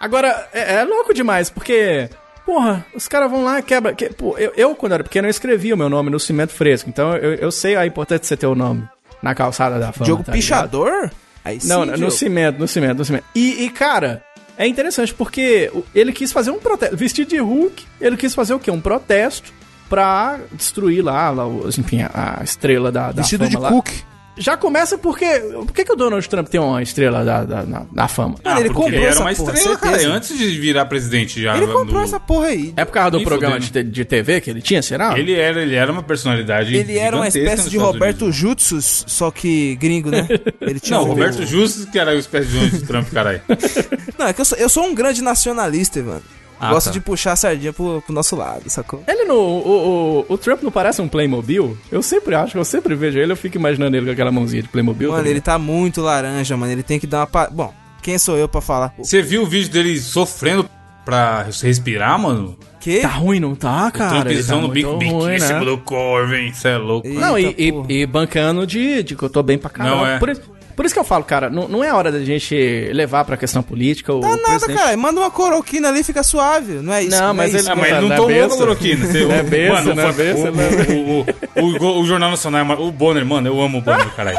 Agora, é, é louco demais, porque, porra, os caras vão lá e quebra. Que, pô, eu, eu, quando era pequeno, eu escrevia o meu nome no cimento fresco, então eu, eu sei a importância de você ter o nome na calçada da fama. Jogo tá ligado? pichador? Aí sim, Não, no cimento, no cimento, no cimento. E, e, cara, é interessante porque ele quis fazer um protesto. Vestido de Hulk, ele quis fazer o quê? Um protesto pra destruir lá, lá os- enfim, a, a estrela da, da Vestido fama de lá. Cook. Já começa porque. Por que, que o Donald Trump tem uma estrela da, da, na- da fama? Mano, ele Ah, porque comprou ele era essa uma porra, estrela, cara. Antes de virar presidente já. Ele comprou do- essa porra aí. É por causa do programa de, de TV que ele tinha, será? Ele era, ele era uma personalidade. Ele era uma espécie de Roberto. Jutsus, só que gringo, né? Ele tinha Não, um- Roberto Justus que era o espécie de Donald Trump, caralho. Não, é que eu sou, eu sou um grande nacionalista, mano. Ah, Gosto tá. de puxar a sardinha pro, pro nosso lado, sacou? Ele no. O, o, o Trump não parece um Playmobil? Eu sempre acho, eu sempre vejo ele, eu fico imaginando ele com aquela mãozinha de Playmobil. Mano, tá ele tá muito laranja, mano. Ele tem que dar uma. Pa... Bom, quem sou eu pra falar? Você viu o vídeo dele sofrendo pra respirar, mano? quê? Tá ruim, não tá, cara? Ele tá Trumpzão no bico, biquíssimo né? do Corvin, cê é louco. Eita, Não, e, e, e bancando de, de que eu tô bem pra caramba. Não, é. por, isso, por isso que eu falo, cara, não, não é hora da gente levar pra questão política o Tá nada, presidente. cara. Manda uma coroquina ali, fica suave. Não é isso? Não, mas é ele- isso. Ah, mas Não ele não é tomou cloroquina. Você, Não é besta, mano, não é besta, o, não é o, o, o, o Jornal Nacional, é o Bonner, mano, eu amo o Bonner, caralho.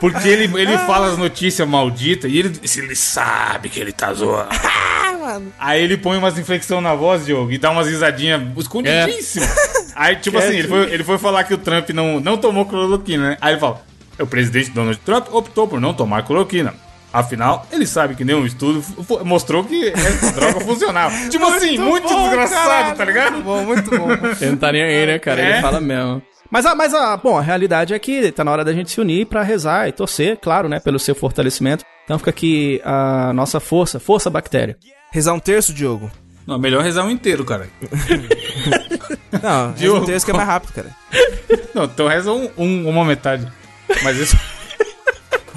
Porque ele, ele fala as notícias malditas e ele, ele sabe que ele tá zoando. Aí ele põe umas inflexão na voz, Diogo, e dá umas risadinhas escondidíssimas. Aí, tipo assim, ele foi, ele foi falar que o Trump não, não tomou cloroquina, né? Aí ele fala: o presidente Donald Trump optou por não tomar cloroquina. Afinal, ele sabe que nenhum estudo mostrou que essa droga funcionava. Tipo assim, muito bom, desgraçado, caralho, tá ligado? Muito bom, muito bom. Ele não tá nem aí, né, cara? É. Ele fala mesmo. Mas, a, mas a, bom, a realidade é que tá na hora da gente se unir pra rezar e torcer, claro, né, pelo seu fortalecimento. Então fica aqui a nossa força, força bactéria. Rezar um terço, Diogo? Não, melhor rezar um inteiro, cara. Não, Diogo. um terço que é mais rápido, cara. Não, então reza um, um- uma metade. Mas isso.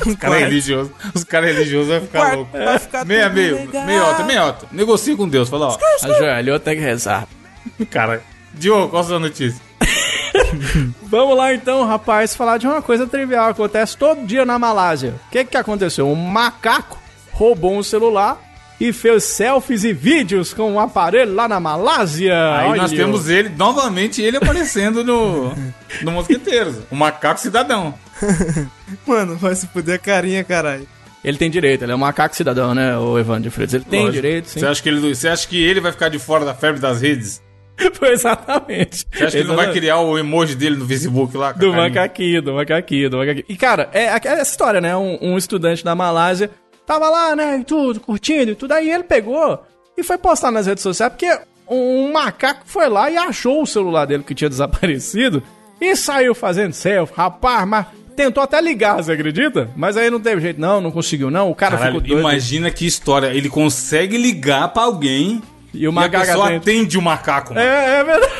Os caras quarto. religiosos. Os caras religiosos vão ficar Quarto, loucos. vai ficar Meia, tudo meio, legal. meiota, meiota. Negocia com Deus. Fala, ó. Ajoelhou, tem que rezar. Cara, Diogo, qual a sua notícia? Vamos lá então, rapaz, falar de uma coisa trivial que acontece todo dia na Malásia. O que que aconteceu? Um macaco roubou um celular e fez selfies e vídeos com um aparelho lá na Malásia. Aí Olha. nós temos ele, novamente, ele aparecendo no, no Mosqueteiros. O macaco cidadão. Mano, vai se fuder a carinha, caralho. Ele tem direito, ele é um macaco cidadão, né, o Evandro de Freitas. Ele tem Lógico. direito, sim. Você acha, que ele, você acha que ele vai ficar de fora da febre das redes? Foi exatamente. Você acha que ele não vai criar o emoji dele no Facebook lá? Do macaquinho, do macaquinho, do macaquinho. E, cara, é, é essa história, né? Um, um estudante da Malásia tava lá, né, e tudo, curtindo e tudo. Aí ele pegou e foi postar nas redes sociais, porque um, um macaco foi lá e achou o celular dele que tinha desaparecido e saiu fazendo selfie. Rapaz, mas tentou até ligar, você acredita? Mas aí não teve jeito, não, não conseguiu, não. O cara Caralho, ficou doido. imagina que história. Ele consegue ligar pra alguém E o e a macaco pessoa atende. atende o macaco. mano. É, é verdade.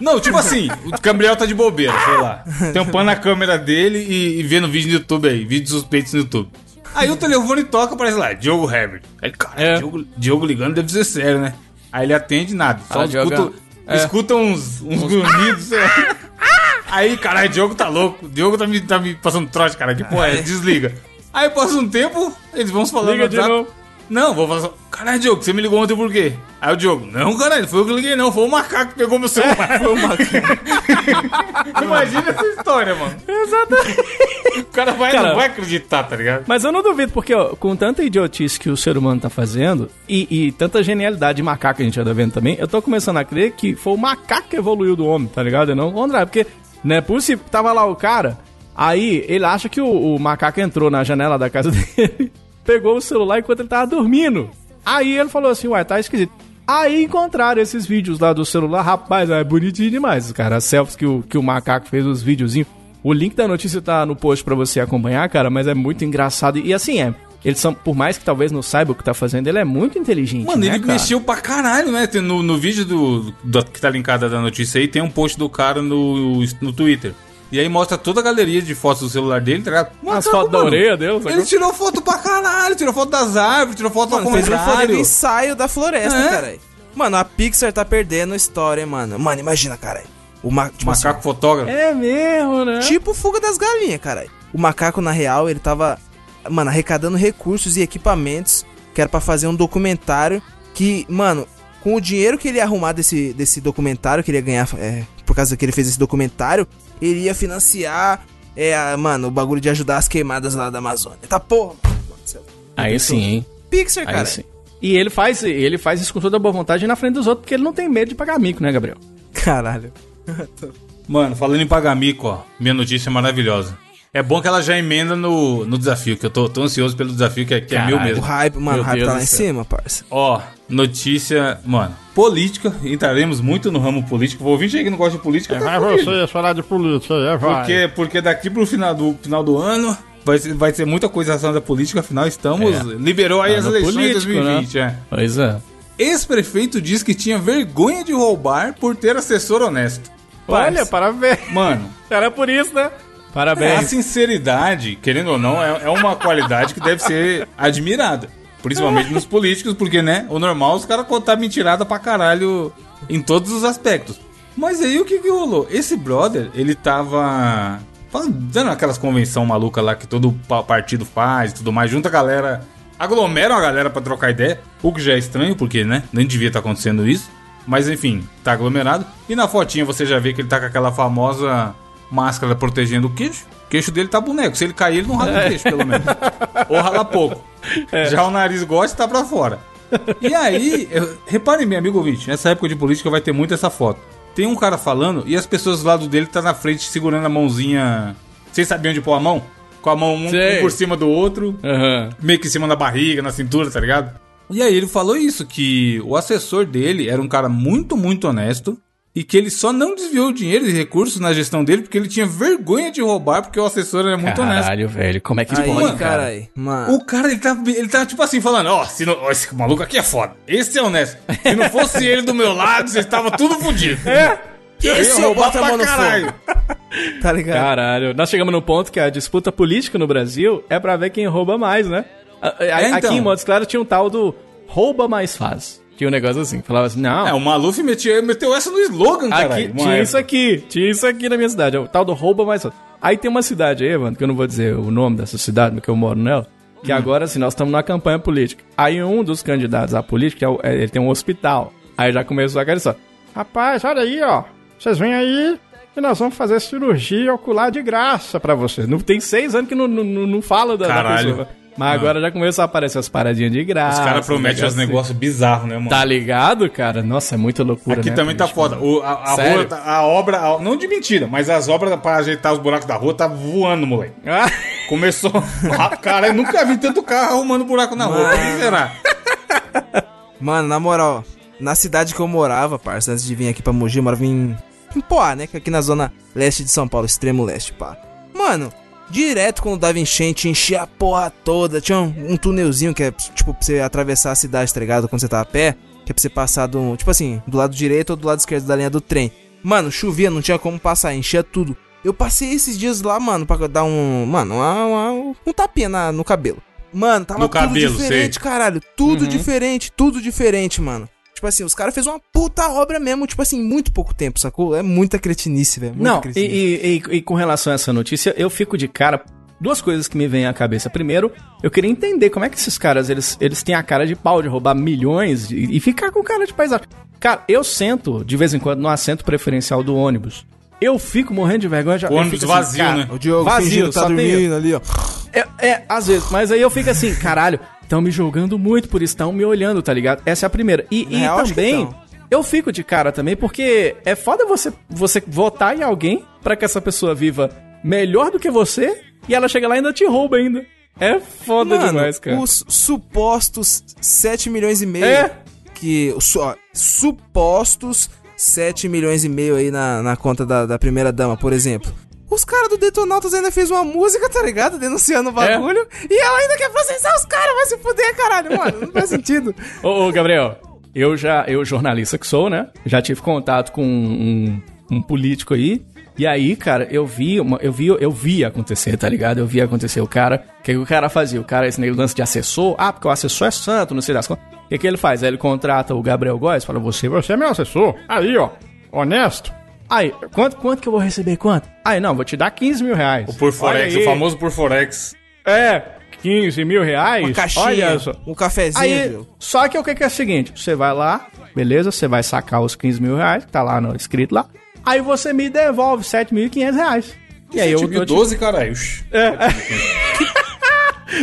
Não, tipo assim, o Gabriel tá de bobeira, sei lá. Tampando a câmera dele e, e vendo vídeo no YouTube aí, vídeos suspeitos no YouTube. Aí o telefone toca, aparece lá, Diogo Herbert. Aí, cara, É. Diogo, Diogo ligando deve ser sério, né? Aí ele atende nada. Só Fala, escuta, Diogão. É. escuta uns, uns grunhidos. sei lá. Aí, caralho, Diogo tá louco. O Diogo tá me, tá me passando trote, cara. Que porra é? Desliga. Aí passa um tempo, eles vão se falando Liga de novo. Não, vou falar só. Caralho, Diogo, você me ligou ontem por quê? Aí o Diogo, não, caralho, foi eu que liguei, não. Foi o macaco que pegou meu celular. Foi o macaco. Imagina essa história, mano. Exatamente. O cara vai, Cara, não vai acreditar, tá ligado? Mas eu não duvido, porque ó, com tanta idiotice que o ser humano tá fazendo e, e tanta genialidade de macaco que a gente anda vendo também, eu tô começando a crer que foi o macaco que evoluiu do homem, tá ligado? E não o contrário, porque não é possível. Tava lá o cara, aí ele acha que o, o macaco entrou na janela da casa dele, pegou o celular enquanto ele tava dormindo. Aí ele falou assim, uai, tá esquisito. Aí encontraram esses vídeos lá do celular, rapaz, é bonitinho demais, cara. As selfies que o, que o macaco fez, os videozinhos. O link da notícia tá no post pra você acompanhar, cara, mas é muito engraçado. E assim é. Eles são, por mais que talvez não saiba o que tá fazendo, ele é muito inteligente. Mano, né, ele cara? mexeu pra caralho, né? Tem No, no vídeo do, do- que tá linkado da notícia aí, tem um post do cara no, no Twitter. E aí mostra toda a galeria de fotos do celular dele, tá ligado? As Macaco, fotos da mano. orelha dele, sacou? Ele tirou foto pra caralho, tirou foto das árvores, tirou foto Mano, ao fez um floresta ensaio da floresta, É. caralho. Mano, a Pixar tá perdendo a história, mano. Mano, imagina, caralho. O ma tipo, assim, Macaco fotógrafo. É mesmo, né? tipo fuga das galinhas, caralho. O macaco, na real, ele tava, mano, arrecadando recursos e equipamentos que era pra fazer um documentário que, mano, com o dinheiro que ele ia arrumar desse, desse documentário, que ele ia ganhar é, por causa que ele fez esse documentário, ele ia financiar, é, a- mano, o bagulho de ajudar as queimadas lá da Amazônia. Tá porra. céu. Aí sim, hein? Pixar, Aí cara. sim. E ele faz, ele faz isso com toda a boa vontade na frente dos outros, porque ele não tem medo de pagar mico, né, Gabriel? Caralho. Mano, falando em pagar mico, ó, minha notícia é maravilhosa. É bom que ela já emenda no, no desafio, que eu tô, tô ansioso pelo desafio, que é, que é meu Caralho. O mesmo. hype, mano, Meu o hype Deus tá lá em cima, parça. Ó, notícia, mano, política, entraremos muito no ramo político. Vou ouvir aí que não gosta de política, tá fudido. falar de política, é, vai. Porque, porque daqui pro final do, final do ano vai ser, vai ser muita coisa relacionada à política, afinal estamos... É. Liberou aí as Ano eleições de político, 2020, é. Pois é. Ex-prefeito diz que tinha vergonha de roubar por ter assessor honesto. Olha, parabéns. Mano, Era por isso, né? A Parabéns. sinceridade, querendo ou não, é, é uma qualidade que deve ser admirada. Principalmente nos políticos, porque, né, o normal os caras contar mentirada pra caralho em todos os aspectos. Mas aí o que que rolou? Esse brother, ele tava dando aquelas convenção maluca lá que todo pa- partido faz e tudo mais, junta a galera, aglomeram a galera pra trocar ideia, o que já é estranho, porque, né, nem devia estar acontecendo isso. Mas enfim, tá aglomerado. E na fotinha você já vê que ele tá com aquela famosa máscara protegendo o queixo. O queixo dele tá boneco. Se ele cair, ele não rala o queixo, pelo menos. Ou rala pouco. Já o nariz gosta tá pra fora. E aí, eu, reparem bem, amigo ouvinte, nessa época de política vai ter muito essa foto. Tem um cara falando e as pessoas do lado dele tá na frente segurando a mãozinha. Vocês sabiam onde pôr a mão? com a mão um, um por cima do outro, Aham. meio que em cima da barriga, na cintura, tá ligado? E aí ele falou isso, que o assessor dele era um cara muito, muito honesto e que ele só não desviou dinheiro e recursos na gestão dele porque ele tinha vergonha de roubar porque o assessor era muito honesto. Caralho, velho, como é que Aí, pode, cara? caralho. Mano. O cara, ele tá, ele tá tipo assim, falando, ó, se não- esse maluco aqui é foda. Esse é honesto. Se não fosse ele do meu lado, vocês estavam tudo fodido. É. Esse eu boto a mão no fogo. Tá ligado? Caralho, nós chegamos no ponto que a disputa política no Brasil é pra ver quem rouba mais, né? A- a- É, então. Aqui em Montes Claros tinha um tal do rouba mais faz. Tinha um negócio assim, falava assim, não, É, o Maluf metia, meteu essa no slogan, cara. aqui, tinha isso aqui, tinha isso aqui na minha cidade, é o tal do rouba mais. Aí tem uma cidade aí, mano, que eu não vou dizer o nome dessa cidade, porque eu moro nela, que Hum. agora, assim, nós estamos na campanha política. Aí um dos candidatos à política, é é, ele tem um hospital. Aí já começou aquela só. Rapaz, olha aí, ó. Vocês vêm aí que nós vamos fazer cirurgia ocular de graça pra vocês. Não tem seis anos que não, não, não fala da, da Caralho. pessoa. Mas agora já começou a aparecer as paradinhas de graça. Os caras prometem uns negócio negócios bizarros, né, mano? Tá ligado, cara? Nossa, é muita loucura, Aqui né, também tá foda. O, a, a Sério? rua, tá- a obra, a- não de mentira, mas as obras pra ajeitar os buracos da rua tá voando, moleque. Ah, Começou. Ah, cara, eu nunca vi tanto carro arrumando buraco na rua. Por que será? Mano, na moral, na cidade que eu morava, parça, antes de vir aqui pra Mogi, eu morava em, em Poá, né? Que é aqui na zona leste de São Paulo, extremo leste, pá. Mano, direto quando dava enchente, enchia a porra toda. Tinha um, um túnelzinho que é, tipo, pra você atravessar a cidade, tá ligado? Quando você tá a pé, que é pra você passar do, tipo assim, do lado direito ou do lado esquerdo da linha do trem. Mano, chovia, não tinha como passar, enchia tudo. Eu passei esses dias lá, mano, pra dar um, mano, uma- uma- um tapinha na- no cabelo. Mano, tava No tudo cabelo, diferente, sei. caralho. Tudo diferente, tudo diferente, mano. Tipo assim, os caras fez uma puta obra mesmo, tipo assim, em muito pouco tempo, sacou? É muita cretinice, velho. Não, e, cretinice. e- e- e com relação a essa notícia, eu fico de cara. Duas coisas que me vêm à cabeça. Primeiro, eu queria entender como é que esses caras, eles, eles têm a cara de pau de roubar milhões e, e ficar com cara de paisagem. Cara, eu sento, de vez em quando, no assento preferencial do ônibus. Eu fico morrendo de vergonha. já- O eu ônibus fico assim, vazio, cara, né? O Diogo vazio, fingindo tá dormindo ali, ó. É, é, às vezes, mas aí eu fico assim, caralho, estão me julgando muito por isso, estão me olhando, tá ligado? Essa é a primeira. E, e real, também, tão. eu fico de cara também, porque é foda você, você votar em alguém pra que essa pessoa viva melhor do que você e ela chega lá e ainda te rouba ainda. É foda Mano, demais, cara. os supostos 7 milhões e meio É. que... ó, supostos 7 milhões e meio aí na, na conta da, da primeira dama, por exemplo. Os caras do Detonautas ainda fez uma música, tá ligado? Denunciando o bagulho. E ela ainda quer processar os caras, vai se fuder, caralho, mano. Não faz sentido. Ô, ô, Gabriel, eu já, eu jornalista que sou, né? Já tive contato com um, um político aí. E aí, cara, eu vi, uma, eu vi, eu vi acontecer, tá ligado? Eu vi acontecer o cara. O que, que o cara fazia? O cara, esse negócio de assessor. Ah, porque o assessor é santo, não sei das contas. O que, que ele faz? Aí ele contrata o Gabriel Góes, fala, você, você é meu assessor. Aí, ó, honesto. Aí, quanto, quanto que eu vou receber? Quanto? Aí, não, vou te dar 15 mil reais. O por Forex, o famoso por Forex. É, 15 mil reais. Uma caixinha, Olha só. um cafezinho, Aí, só que o que, é o seguinte: você vai lá, beleza? Você vai sacar os 15 mil reais, que tá lá no escrito lá. Aí você me devolve 7.500 reais. E aí eu, eu te 12, caralho.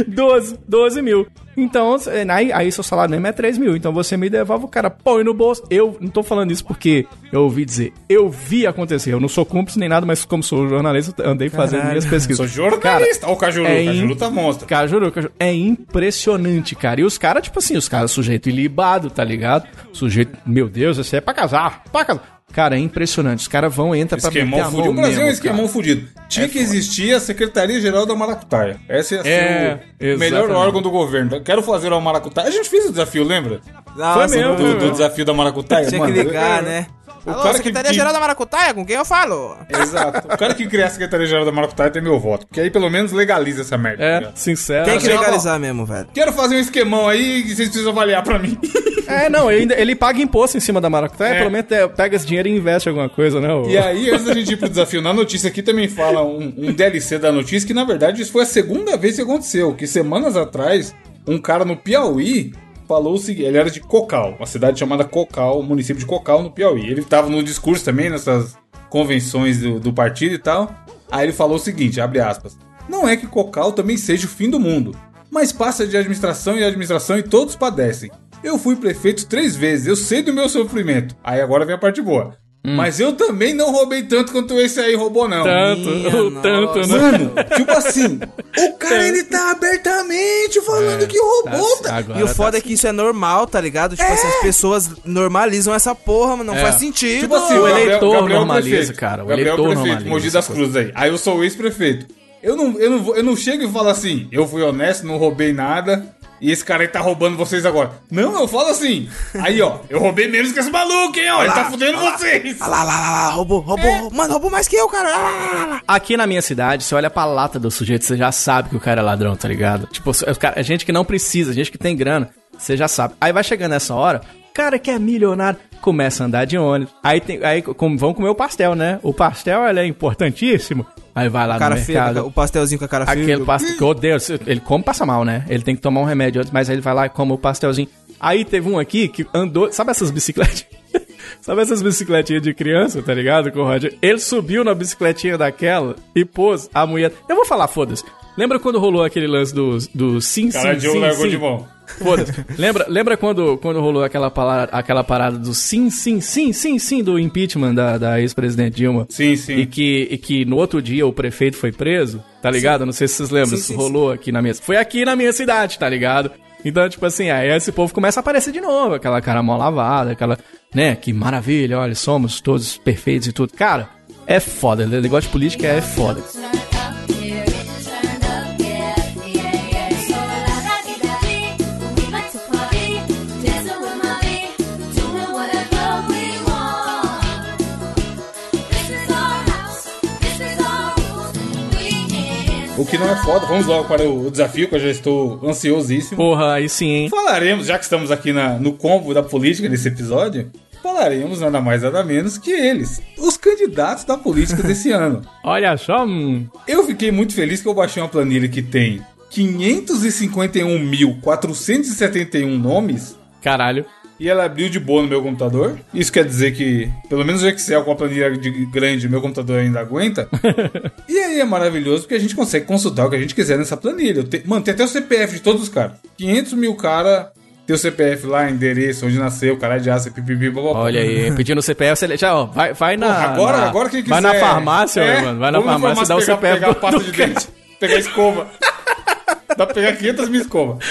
12, 12 mil. Então, é, aí, aí seu salário mínimo é 3 mil. Então você me devolve, o cara põe no bolso. Eu não tô falando isso porque eu ouvi dizer. Eu vi acontecer. Eu não sou cúmplice nem nada, mas como sou jornalista, eu andei fazendo Caralho. minhas pesquisas. Sou jornalista. Ó o Cajuru, é o Cajuru tá monstro. Cajuru, Cajuru. É impressionante, cara. E os caras, tipo assim, os caras, sujeito ilibado, tá ligado? Sujeito, meu Deus, esse é pra casar. Pra casar. Cara, é impressionante. Os caras vão, entra pra meter Esquemão a mão fudido. O Brasil é um mesmo, esquemão cara. fudido. Tinha que existir a Secretaria-Geral da Maracutaia. Essa ia ser É, o melhor exatamente. órgão do governo. Quero fazer uma Maracutaia. A gente fez o desafio, lembra? Nossa, mesmo, do- Do, foi desafio da Maracutaia. Tinha Mano, que ligar, é- né? O Alô, cara que- Secretaria-Geral da Maracutaia, com quem eu falo? Exato. O cara que criar a Secretaria-Geral da Maracutaia tem meu voto. Porque aí pelo menos legaliza essa merda. tá É, ligado? sincero. Tem que legalizar mesmo, velho. Quero fazer um esquemão aí que vocês precisam avaliar pra mim. É, não, ele, ele paga imposto em cima da maracutaia, É. pelo menos é, pega esse dinheiro e investe em alguma coisa, né? ô? E aí, antes da gente ir pro desafio, na notícia aqui também fala um, um DLC da notícia que, na verdade, isso foi a segunda vez que aconteceu. Que semanas atrás, um cara no Piauí falou o seguinte: ele era de Cocal, uma cidade chamada Cocal, município de Cocal, no Piauí. Ele tava no discurso também, nessas convenções do, do partido e tal. Aí ele falou o seguinte: abre aspas. Não é que Cocal também seja o fim do mundo, mas passa de administração em administração e todos padecem. Eu fui prefeito três vezes, eu sei do meu sofrimento. Aí agora vem a parte boa. Mas eu também não roubei tanto quanto esse aí roubou, não. Tanto, Minha tanto, né? Mano, tipo assim, o cara ele tá abertamente falando que roubou, tá? Agora E o tá foda é que isso é normal, tá ligado? Tipo assim, as pessoas normalizam essa porra, mas não É. faz sentido. Tipo assim, O Gabriel- eleitor Gabriel normaliza, prefeito. cara, o Gabriel eleitor prefeito, normaliza Mogi das Cruzes aí. Aí eu sou o ex-prefeito. Eu não, eu, não, eu não chego e falo assim, eu fui honesto, não roubei nada, e esse cara aí tá roubando vocês agora. Não, eu falo assim. Aí, ó, eu roubei menos que esse maluco, hein, ó, ele tá fudendo vocês. Ah lá, lá, lá, lá, roubou, roubou, É. roubou. Mano, roubou mais que eu, cara. Lá, lá, lá. Aqui na minha cidade, você olha pra lata do sujeito, você já sabe que o cara é ladrão, tá ligado? Tipo, cara, é gente que não precisa, gente que tem grana, você já sabe. Aí vai chegando nessa hora, cara que é milionário começa a andar de ônibus. Aí, tem, aí como, vão comer o pastel, né? O pastel, ele é importantíssimo. Aí vai lá Cara no mercado. o pastelzinho com a cara feia. Aquele pastel que eu odeio, ele come passa mal, né? Ele tem que tomar um remédio antes, mas aí ele vai lá e come o pastelzinho. Aí teve um aqui que andou, sabe essas bicicletas? sabe essas bicicletinhas de criança, tá ligado? Com o rádio? Ele subiu na bicicletinha daquela e pôs a mulher. Eu vou falar, foda-se. Lembra quando rolou aquele lance do, do sim, Cara, sim, Diogo sim, largou sim? de mão. Foda-se. Lembra, lembra quando, quando rolou aquela, pala- aquela parada do sim, sim, sim, sim, sim do impeachment da, da ex-presidente Dilma? Sim, sim. E que, e que no outro dia o prefeito foi preso, tá ligado? Não sei se vocês lembram, Sim, isso sim, rolou aqui na minha... Foi aqui na minha cidade, tá ligado? Então, tipo assim, aí esse povo começa a aparecer de novo, aquela cara mal lavada, aquela, né, que maravilha, olha, somos todos perfeitos e tudo. Cara, é foda, o negócio de política é foda. O que não é foda, vamos logo para o desafio, que eu já estou ansiosíssimo. Porra, aí sim, hein? Falaremos, já que estamos aqui na- no combo da política nesse episódio, falaremos nada mais nada menos que eles, os candidatos da política desse ano. Olha só, hum, Eu fiquei muito feliz que eu baixei uma planilha que tem 551.471 nomes caralho. E ela abriu de boa no meu computador. Isso quer dizer que, pelo menos o Excel com a planilha de grande, meu computador ainda aguenta. e aí é maravilhoso porque a gente consegue consultar o que a gente quiser nessa planilha. Te- Mano, tem até o CPF de todos os caras. 500 mil cara tem o CPF lá, endereço, onde nasceu, caralho de aço, pipipi, bababá. Olha aí, pedindo o CPF, você já, ó, vai, vai na. Porra, agora, na- agora quem quiser. Vai na farmácia, É, mano. Vai na farmácia, dá o CPF Pegar a pasta de cara. dente, pegar a escova. Dá pra pegar 500 mil escovas.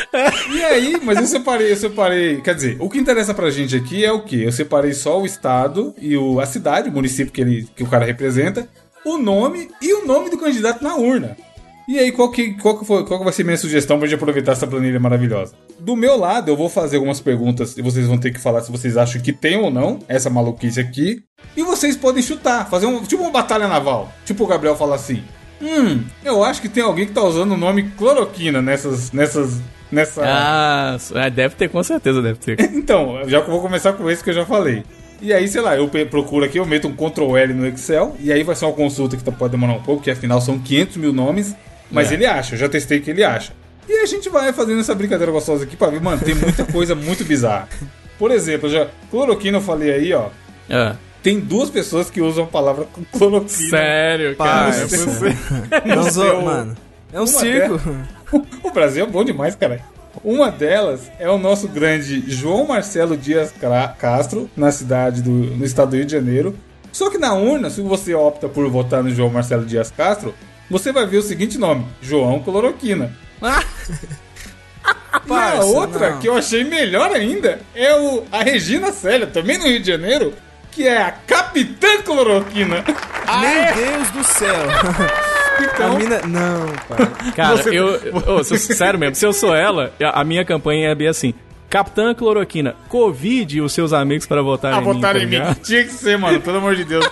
E aí, mas eu separei, eu separei. Quer dizer, o que interessa pra gente aqui é o quê? Eu separei só o estado e o, a cidade, o município que, ele, que o cara representa, o nome e o nome do candidato na urna. E aí, qual que, qual, que foi, qual que vai ser minha sugestão pra gente aproveitar essa planilha maravilhosa? Do meu lado, eu vou fazer algumas perguntas e vocês vão ter que falar se vocês acham que tem ou não essa maluquice aqui. E vocês podem chutar, fazer um, tipo uma batalha naval. Tipo o Gabriel fala assim: Hum, eu acho que tem alguém que tá usando o nome cloroquina nessas. nessas. nessa. Ah, é, deve ter, com certeza deve ter. Então, já vou começar com esse que eu já falei. E aí, sei lá, eu procuro aqui, eu meto um Ctrl L no Excel, e aí vai ser uma consulta que tá- pode demorar um pouco, porque afinal são 500 mil nomes, mas É. ele acha, eu já testei que ele acha. E a gente vai fazendo essa brincadeira gostosa aqui pra ver, mano, tem muita coisa muito bizarra. Por exemplo, já, cloroquina eu falei aí, ó, Ah, tem duas pessoas que usam a palavra cloroquina. sério, cara. Parça. é você. Não sou, mano. É um Uma circo. O Brasil é bom demais, cara. Uma delas é o nosso grande João Marcelo Dias Castro, na cidade do no estado do Rio de Janeiro. Só que na urna, se você opta por votar no João Marcelo Dias Castro, você vai ver o seguinte nome: João Cloroquina. e a Parça, outra, não. que eu achei melhor ainda, é o, a Regina Célia, também no Rio de Janeiro, que é a Capitã Cloroquina. Meu Deus do céu. Então, A mina... Não, pai. Cara, Você- eu. eu- sério mesmo, se eu sou ela, a a minha campanha é bem assim. Capitã Cloroquina, convide os seus amigos para votar a em mim. votar tá em mim. Tinha que ser, mano, pelo amor de Deus.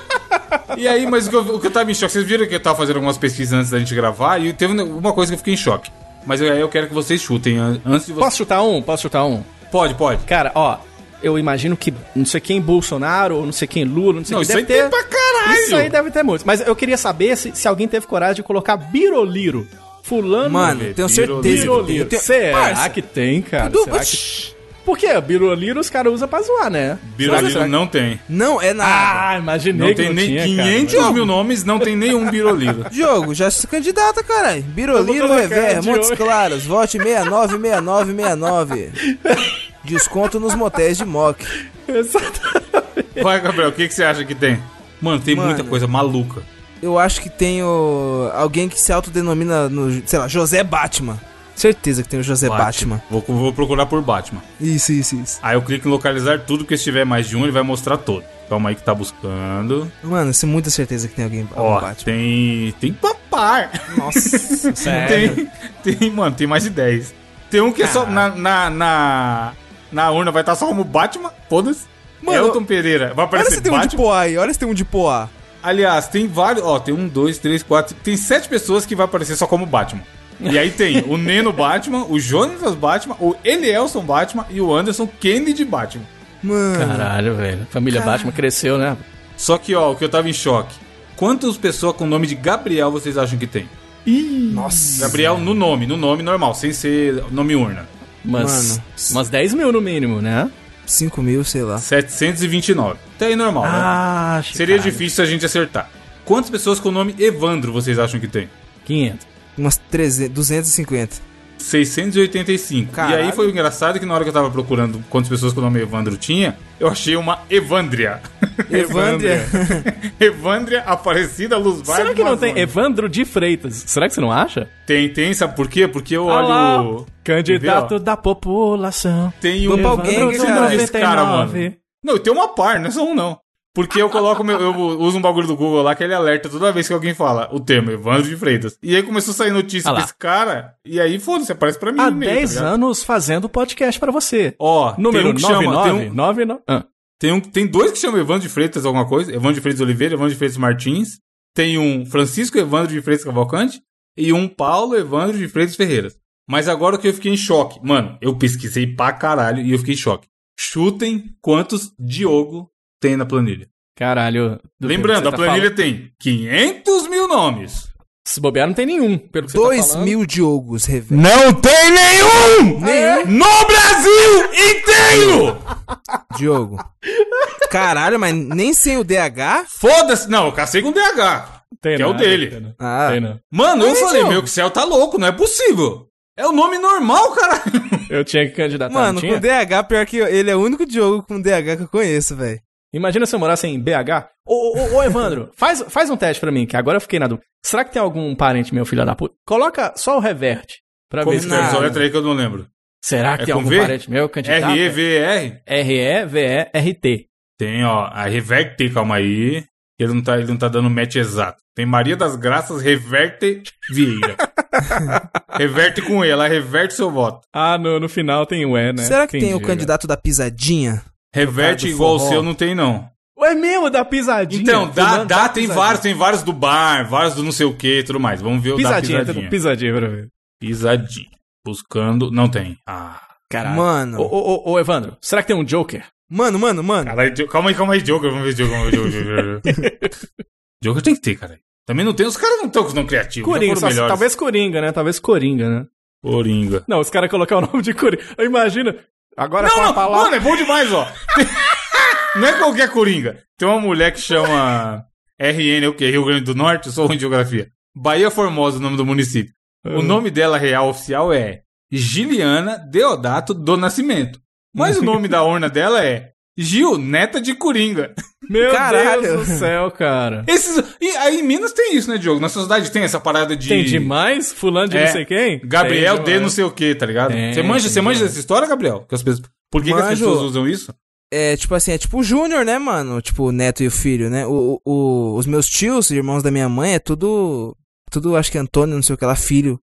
E aí, mas o que, eu, o que eu tava em choque, vocês viram que eu tava fazendo algumas pesquisas antes da gente gravar e teve uma coisa que eu fiquei em choque. Mas eu- aí eu quero que vocês chutem an- antes de vocês. Posso chutar um? Posso chutar um? Pode, pode. Cara, ó, eu imagino que não sei quem Bolsonaro, ou não sei quem Lula, não sei Não, quem isso aí deve tem pra caralho. Isso aí deve ter muitos. Mas eu queria saber se, se alguém teve coragem de colocar Biroliro. Fulano. Mano, tenho certeza. Biroliro. que tem. Será Parça, que tem, cara? do- Será que... Por quê? Biroliro os caras usam pra zoar, né? Biroliro não tem. Não é nada. Ah, imaginei Não que tem não nem tinha, 500 cara. mil nomes, não tem nenhum Biroliro. Diogo, já se candidata, caralho. Biroliro Rever, Montes Diogo. Claros, vote 696969. Desconto nos motéis de mock. Exatamente. Vai, Gabriel, o que, que você acha que tem? Mano, tem Mano. muita coisa maluca. Eu acho que tem o... alguém que se autodenomina no, sei lá, José Batman. Certeza que tem o José Batman. Vou, vou procurar por Batman. Isso, isso, isso. Aí eu clico em localizar tudo, que se tiver mais de um, ele vai mostrar todo. Calma aí que tá buscando. Mano, eu tenho muita certeza que tem alguém Ó, Batman. tem. Tem papar. Nossa, sério. Tem, tem, mano, tem mais de 10. Tem um que é só. Na, na, na, na urna vai estar só como Batman. Foda-se. Mano, Elton Pereira. Vai Olha aparecer se tem um de Batman. Poá aí, olha se tem um de Poá. Aliás, tem vários. Ó, tem um, dois, três, quatro. Tem sete pessoas que vai aparecer só como Batman. E aí tem o Neno Batman, o Jonas Batman, o Elielson Batman e o Anderson Kennedy Batman. Mano, Caralho, velho. Família Batman cresceu, né? Só que, ó, o que eu tava em choque. Quantas pessoas com o nome de Gabriel vocês acham que tem? nossa. Gabriel no nome, no nome normal, sem ser nome urna. Umas, Mano. umas 10 mil no mínimo, né? 5 mil, sei lá. 729. Até aí normal, né? Ah, Seria caralho. difícil a gente acertar. Quantas pessoas com o nome Evandro vocês acham que tem? 500. Umas 300, 250. 685. E Caralho. aí foi engraçado que na hora que eu tava procurando quantas pessoas com o nome Evandro tinha, eu achei uma Evandria. Evandria. Evandria Aparecida Luz Vai Será que não tem. Evandro de Freitas? Será que você não acha? Tem, tem, sabe por quê? Porque eu olho. Candidato ver, ó? da população. Tem um. Doppelganger, Como cara. esse cara, mano. Não, tem uma par, não é só um não. Porque eu coloco meu, eu uso um bagulho do Google lá que ele alerta toda vez que alguém fala o termo Evandro de Freitas. E aí começou a sair notícia Ah desse cara, e aí foda-se, aparece pra mim. Há no meio, 10 tá anos fazendo podcast pra você. Ó, Número tem um que chama, tem, 99. um, 99. Ah. tem, um, tem dois que chamam Evandro de Freitas alguma coisa, Evandro de Freitas Oliveira, Evandro de Freitas Martins. Tem um Francisco Evandro de Freitas Cavalcante e um Paulo Evandro de Freitas Ferreiras. Mas agora que eu fiquei em choque, mano, eu pesquisei pra caralho e eu fiquei em choque. Chutem quantos Diogo tem na planilha. Caralho. do Lembrando, a você tá planilha falando. tem 500 mil nomes. Se bobear, não tem nenhum. Pelo que você 2 tá mil Diogos revela. Não tem nenhum! Nenhum? No Brasil inteiro! Diogo. Caralho, mas nem sem o DH? Foda-se! Não, eu cacei com DH. Tem que é o dele. Tem, não. Ah. Tem não. Mano, eu falei, Diogo. meu, que o céu tá louco, não é possível. É o nome normal, caralho. Eu tinha que candidatar. Mano, não com? DH, pior que eu- ele é o único Diogo com DH que eu conheço, velho. Imagina se eu morasse em BH. Ô, ô, ô, Evandro, faz, faz um teste pra mim, que agora eu fiquei na dúvida. Será que tem algum parente meu, filho da puta? Coloca só o reverte. Pra Como ver se nada. essa letra aí que eu não lembro? Será que É tem com algum V? parente meu candidato? R-E-V-E-R? R-E-V-E-R-T. Tem, ó, a Reverte, calma aí. Ele não, tá, ele não tá dando match exato. Tem Maria das Graças Reverte Vieira. reverte com E, ela reverte seu voto. Ah, no, no final tem o E, né? Será que tem Entendi, o candidato da pisadinha? Reverte igual o seu não tem, não. O é mesmo da pisadinha. Então, dá, dá, tem pisadinha. vários, tem vários do bar, vários do não sei o que e tudo mais. Vamos ver o Pisadinha, da pisadinha. pisadinha. pisadinha pra ver. Pisadinha. Buscando, não tem. Ah. Caralho. Mano. Ô, ô, ô, ô, Evandro, será que tem um Joker? Mano, mano, mano. Caralho, calma aí, calma aí, Joker, vamos ver Joker, vamos ver Joker. Joker, Joker tem que ter, cara. Também não tem, os caras não estão com não criativos. Coringa, só, melhores. talvez Coringa, né? Talvez Coringa, né? Coringa. Não, os caras colocaram o nome de Coringa. Imagina. Agora Não, com a palavra. mano, é bom demais, ó. não é qualquer Coringa. Tem uma mulher que chama RN, o quê? Rio Grande do Norte? Eu sou ruim de geografia. Bahia Formosa, o nome do município. O nome dela real oficial é Giliana Deodato do Nascimento. Mas o nome da urna dela é Gil, neta de Coringa. Meu Caralho. Deus do céu, cara. Esses, e aí em Minas tem isso, né, Diogo? Na sua cidade tem essa parada de... Tem demais? Fulano de É, não sei quem? Gabriel Tem D demais. não sei o que, tá ligado? Tem, Você manja, tem você manja demais. dessa história, Gabriel? Que as pessoas- Por que, que as pessoas usam isso? É tipo assim, é tipo o Júnior, né, mano? Tipo o neto e o filho, né? O, o- os meus tios, irmãos da minha mãe, é tudo. Tudo, acho que Antônio, não sei o que lá, filho.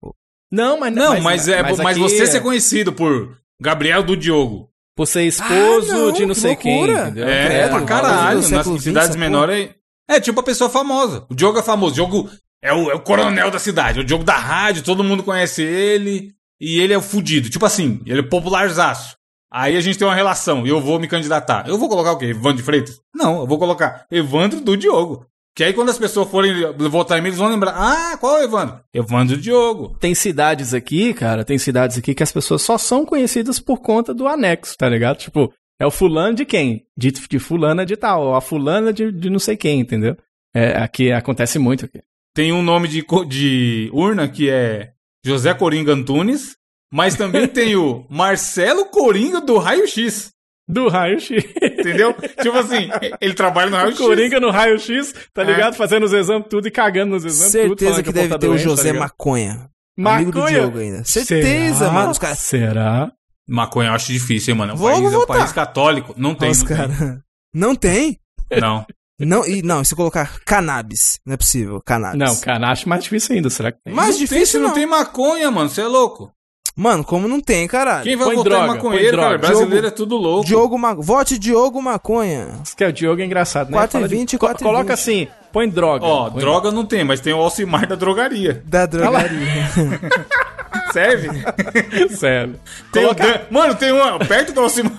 Não, mas Não, mas, é, mas, aqui você é ser conhecido por Gabriel do Diogo. Por ser esposo Ah, não, de não que sei loucura. quem, entendeu? É, credo, pra caralho. Nas cidades menores é. É tipo a pessoa famosa. O Diogo é famoso. O Diogo é o, é o coronel da cidade. O Diogo da rádio, todo mundo conhece ele. E ele é o fudido. Tipo assim, ele é popularzaço. Aí a gente tem uma relação e eu vou me candidatar. Eu vou colocar o quê? Evandro de Freitas? Não, eu vou colocar Evandro do Diogo. Que aí quando as pessoas forem votar em mim, eles vão lembrar. Ah, qual é o Evandro? Evandro Diogo. Tem cidades aqui, cara, tem cidades aqui que as pessoas só são conhecidas por conta do anexo, tá ligado? Tipo, é o fulano de quem? De, de fulana de tal, ou a fulana de, de não sei quem, entendeu? É, aqui acontece muito aqui. Tem um nome de, de urna que é José Coringa Antunes, mas também tem o Marcelo Coringa do Raio X. Do raio-x. Entendeu? tipo assim, ele trabalha no raio-x. Coringa no raio-x, tá É. ligado? Fazendo os exames tudo e cagando nos exames tudo. Certeza falando que o povo deve tá ter o doente, tá José ligado? Maconha. Amigo do Maconha? Diogo ainda. Certeza, Será? mano. Os caras. Será? Maconha eu acho difícil, hein, mano. O Vou- país é um país católico. Não tem, Os não tem. caras. Não tem? Não. Não, e não, e se colocar cannabis. Não é possível, cannabis. Não, cara, acho mais difícil ainda, será que tem? Mais não tem, difícil se não não. tem maconha, mano. Você é louco. Mano, como não tem, caralho? Quem vai Põe votar droga, em maconheiro, cara? Brasileiro é tudo louco. Diogo Ma... Vote Diogo Maconha. Isso que é o Diogo é engraçado, né? 4 e Fala de- 20, co- 4 e Coloca 20. assim, põe droga. Ó, Põe- droga não tem, mas tem o Alcimar da drogaria. Da drogaria. Serve? Sério. Tem Coloca- o Dan... Mano, tem um. Perto do Alcimar.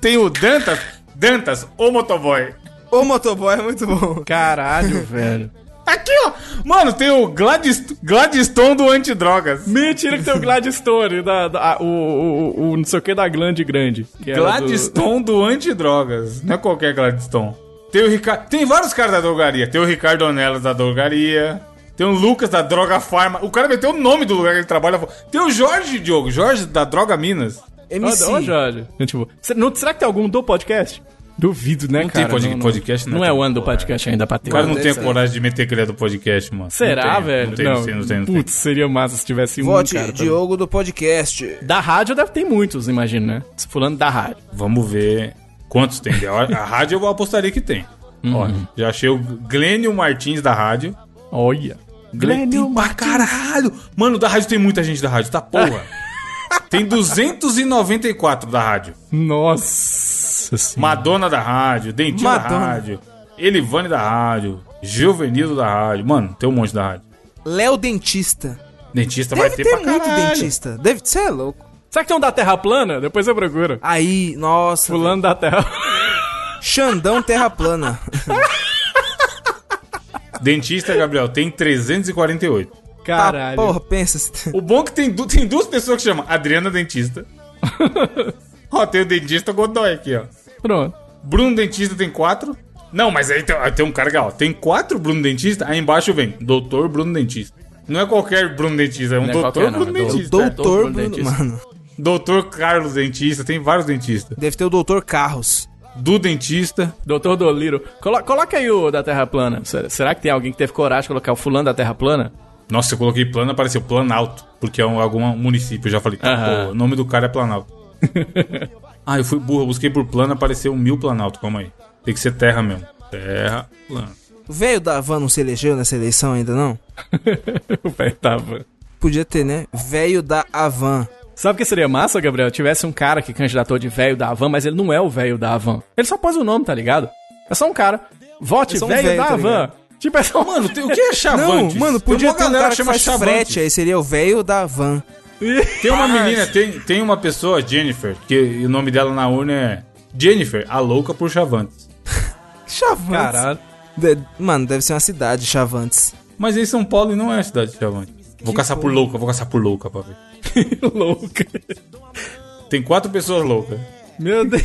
Tem o Dantas. Dantas, o motoboy. o motoboy é muito bom. Caralho, velho. Aqui, ó. Mano, tem o Gladys... Gladstone do antidrogas. Mentira que tem o Gladstone, da, da- a- o, o, o não sei o que da glande grande. Gladstone do... antidrogas. Não é qualquer Gladstone. Tem o Ricardo. Tem vários caras da drogaria. Tem o Ricardo Onelas da drogaria. Tem o Lucas da Droga Farma. O cara meteu o nome do lugar que ele trabalha. Tem o Jorge, Diogo. Jorge da Droga Minas. Do... MC. Ô, Jorge. Tipo, será que tem algum do podcast? Duvido, né, Não tem cara? pod- podcast, Não, né? é o ano do podcast ainda pra ter. O cara não tem a ser. coragem de meter que ele é do podcast, mano. Será, Não tem, velho? Não tem, não tem, não tem. Não tem. Putz, seria massa se tivesse um Vote cara. Diogo do podcast. Da rádio deve ter muitos, imagino, né? Fulano da rádio. Vamos ver quantos tem. A a rádio eu apostaria que tem. Uhum. Olha, já achei o Glênio Martins da rádio. Olha. Glênio tem pra caralho. Mano, da rádio tem muita gente da rádio, tá porra. tem 294 da rádio. Nossa senhora. Madonna da rádio, Dentinho da Madonna. rádio, Elivane da rádio, Gilvenildo da rádio. Mano, tem um monte da rádio. Léo Dentista. Dentista vai Deve ter, ter pra muito caralho. dentista. Deve ser é louco. Será que tem um da Terra plana? Depois eu procuro. Aí, nossa. Fulano da Terra. Xandão Terra Plana. Dentista, Gabriel, tem 348. Caralho. Tá, porra, pensa. se- O bom é que tem, du- tem duas pessoas que chamam Adriana Dentista. ó, tem o dentista Godoy aqui, ó. Pronto. Bruno Dentista tem quatro. Não, mas aí tem, tem um cara que, ó, tem quatro Bruno Dentista, aí embaixo vem Doutor Bruno Dentista. Não é qualquer Bruno Dentista, é um Não é Doutor qualquer, não, Bruno é do- Dentista. Doutor Doutor Bruno Bruno, Dentista. mano. Doutor Carlos Dentista, tem vários dentistas. Deve ter o Doutor Carros. Do Dentista. Doutor Doliro. Colo coloca aí o da Terra plana. Será, que tem alguém que teve coragem de colocar o fulano da Terra plana? Nossa, eu coloquei plano, apareceu Planalto, porque é um, algum município. Eu já falei, tá, Aham. pô, o nome do cara é Planalto. ah, eu fui burro, eu busquei por plano, apareceu mil Planalto, calma aí. Tem que ser terra mesmo. Terra, plano. O velho da van não se elegeu nessa eleição ainda, não? o velho tava. Podia ter, né? Velho da Avan. Sabe o que seria massa, Gabriel? Tivesse um cara que candidatou de velho da Havan, mas ele não é o velho da Havan. Ele só pôs o nome, tá ligado? É só um cara. Vote É um velho velho, da tá ligado? Tipo, é só... Mano, tem, o que é Não, Chavantes? mano, Tem podia ter um cara que frete, aí seria o velho da van. Tem uma menina, tem, tem uma pessoa, Jennifer, que o nome dela na urna é Jennifer, a louca por Chavantes. Chavantes. Caralho. De- Mano, deve ser uma cidade, Chavantes. Mas em São Paulo não é a cidade de Chavantes. Vou caçar por louca, vou caçar por louca pra ver. Louca. Tem quatro pessoas loucas. Meu Deus.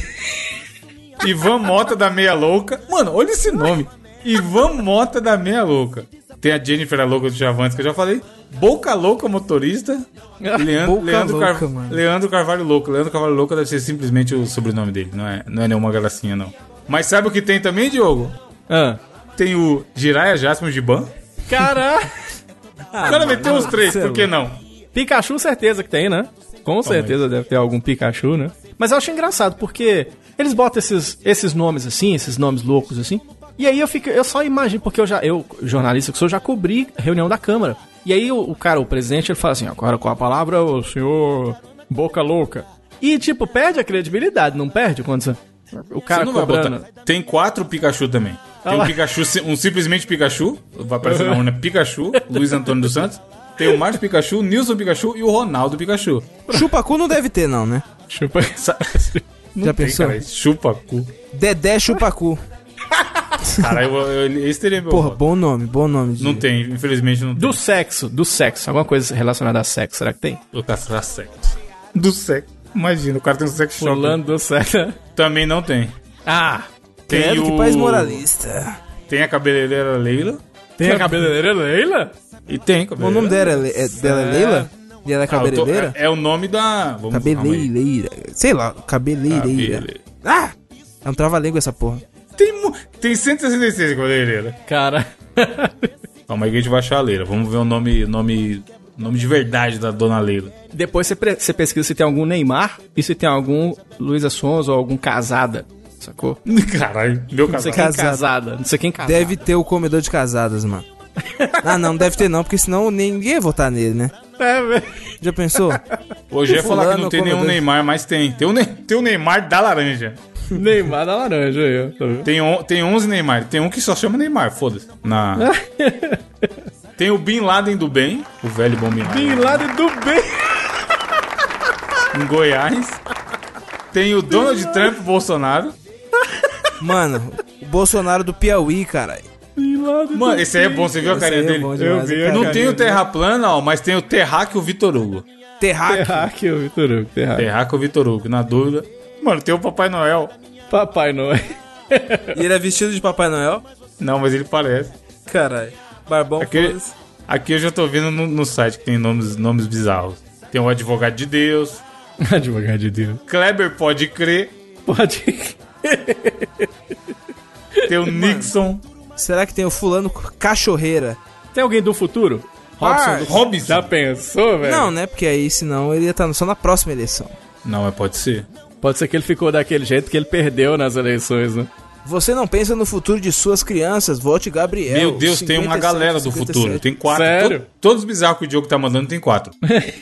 Ivan Mota da Meia Louca. Mano, olha esse nome. Ivan Mota da Meia Louca. Tem a Jennifer, a louca do Chavantes, que eu já falei. Boca Louca Motorista. Leandro, Boca Leandro, Louca, Car- mano. Leandro Carvalho Louco. Leandro Carvalho Louco deve ser simplesmente o sobrenome dele. Não é, não é nenhuma gracinha, não. Mas sabe o que tem também, Diogo? Ah. Tem o Jiraya Jasper Giban. Caralho. o cara meteu os três, por que não? Pikachu, certeza que tem, né? Com certeza deve ter algum Pikachu, né? Mas eu acho engraçado, porque eles botam esses, esses nomes assim, esses nomes loucos assim. E aí eu fico, eu só imagino, porque eu já, eu, jornalista que sou, já cobri reunião da Câmara. E aí o, o cara, o presidente, ele fala assim, agora com a palavra o senhor Boca Louca. E tipo, perde a credibilidade, não perde quando você, o cara Você não vai cobrando. botar. Tem quatro Pikachu também. Tem Ah um. Pikachu, um simplesmente Pikachu. Vai aparecer na urna Pikachu, Luiz Antônio dos Santos. Tem o Márcio Pikachu, Nilson Pikachu e o Ronaldo Pikachu. Chupacu não deve ter, não, né? Chupa. Não Já tem, pensou? cara, chupa cu. Dedé Chupacu. Cara, eu, eu, esse teria meu. Porra, voto. bom nome, bom nome. de- Não tem, infelizmente não tem. Do sexo, do sexo. Alguma coisa relacionada a sexo, será que tem? Do sexo. Do sexo. Imagina, o cara tem um sex shop. Fulano do sexo. Também não tem. Ah! Tem Credo, que o... país moralista. Tem a cabeleireira Leila. Tem a cabeleireira Leila? E tem O cabeleireira. nome dela é, Le- é- dela é Leila? E ela é Ah, eu tô- cabeleireira? é, é o nome da... Vamos. Cabeleireira. Sei lá, cabeleireira. Cabele- Ah! É um trava-língua essa porra. Tem, tem 166 com a leira. Cara. Calma aí que a gente vai achar a leira. Vamos ver o nome, nome, nome de verdade da dona Leila. Depois você, você pesquisa se tem algum Neymar e se tem algum Luísa Sons ou algum Casada. Sacou? Caralho, meu Não sei quem casada. Não sei quem casada. Deve ter o comedor de casadas, mano. ah, não, não deve ter não, porque senão ninguém ia votar nele, né? É, velho. Já pensou? Hoje ia falar que não tem nenhum. Neymar, mas tem. Tem o, Ne- tem o Neymar da laranja. Neymar da laranja aí, ó. Tá? Tem, on- tem 11 Neymar. Tem um que só chama Neymar, foda-se. Na... tem o Bin Laden do bem, o velho bom Bin Laden, Bin Laden do bem. em Goiás. Tem o Donald Trump Bolsonaro. Mano, o Bolsonaro do Piauí, caralho. Bin Laden Mano, esse aí é bom, você viu a carinha é dele? demais, Eu vi, cara. Não tem o Terra Plana, ó, mas tem o Terráqueo Vitor Hugo. Terráqueo. Terráqueo, Vitor Hugo, Terráqueo. Terráqueo Vitor Hugo, na dúvida. Mano, tem o Papai Noel. Papai Noel. E ele é vestido de Papai Noel? Não, mas ele parece. Caralho. Barbão, foda-se. Aqui eu já tô vendo no, no site que tem nomes, nomes bizarros. Tem o Advogado de Deus, Advogado de Deus. Kleber Pode Crer, Pode. tem o Nixon, Será que tem o fulano cachorreira? Tem alguém do futuro? Ah, do... Robson. Já pensou, velho? Não, né? Porque aí, senão, ele ia estar só na próxima eleição. Não, mas pode ser. Pode ser que ele ficou daquele jeito que ele perdeu nas eleições, né? Você não pensa no futuro de suas crianças? Vote Gabriel. Meu Deus, tem uma 57, galera do 57. futuro. Tem quatro. Sério? To- todos os bizarros que o Diogo tá mandando tem quatro.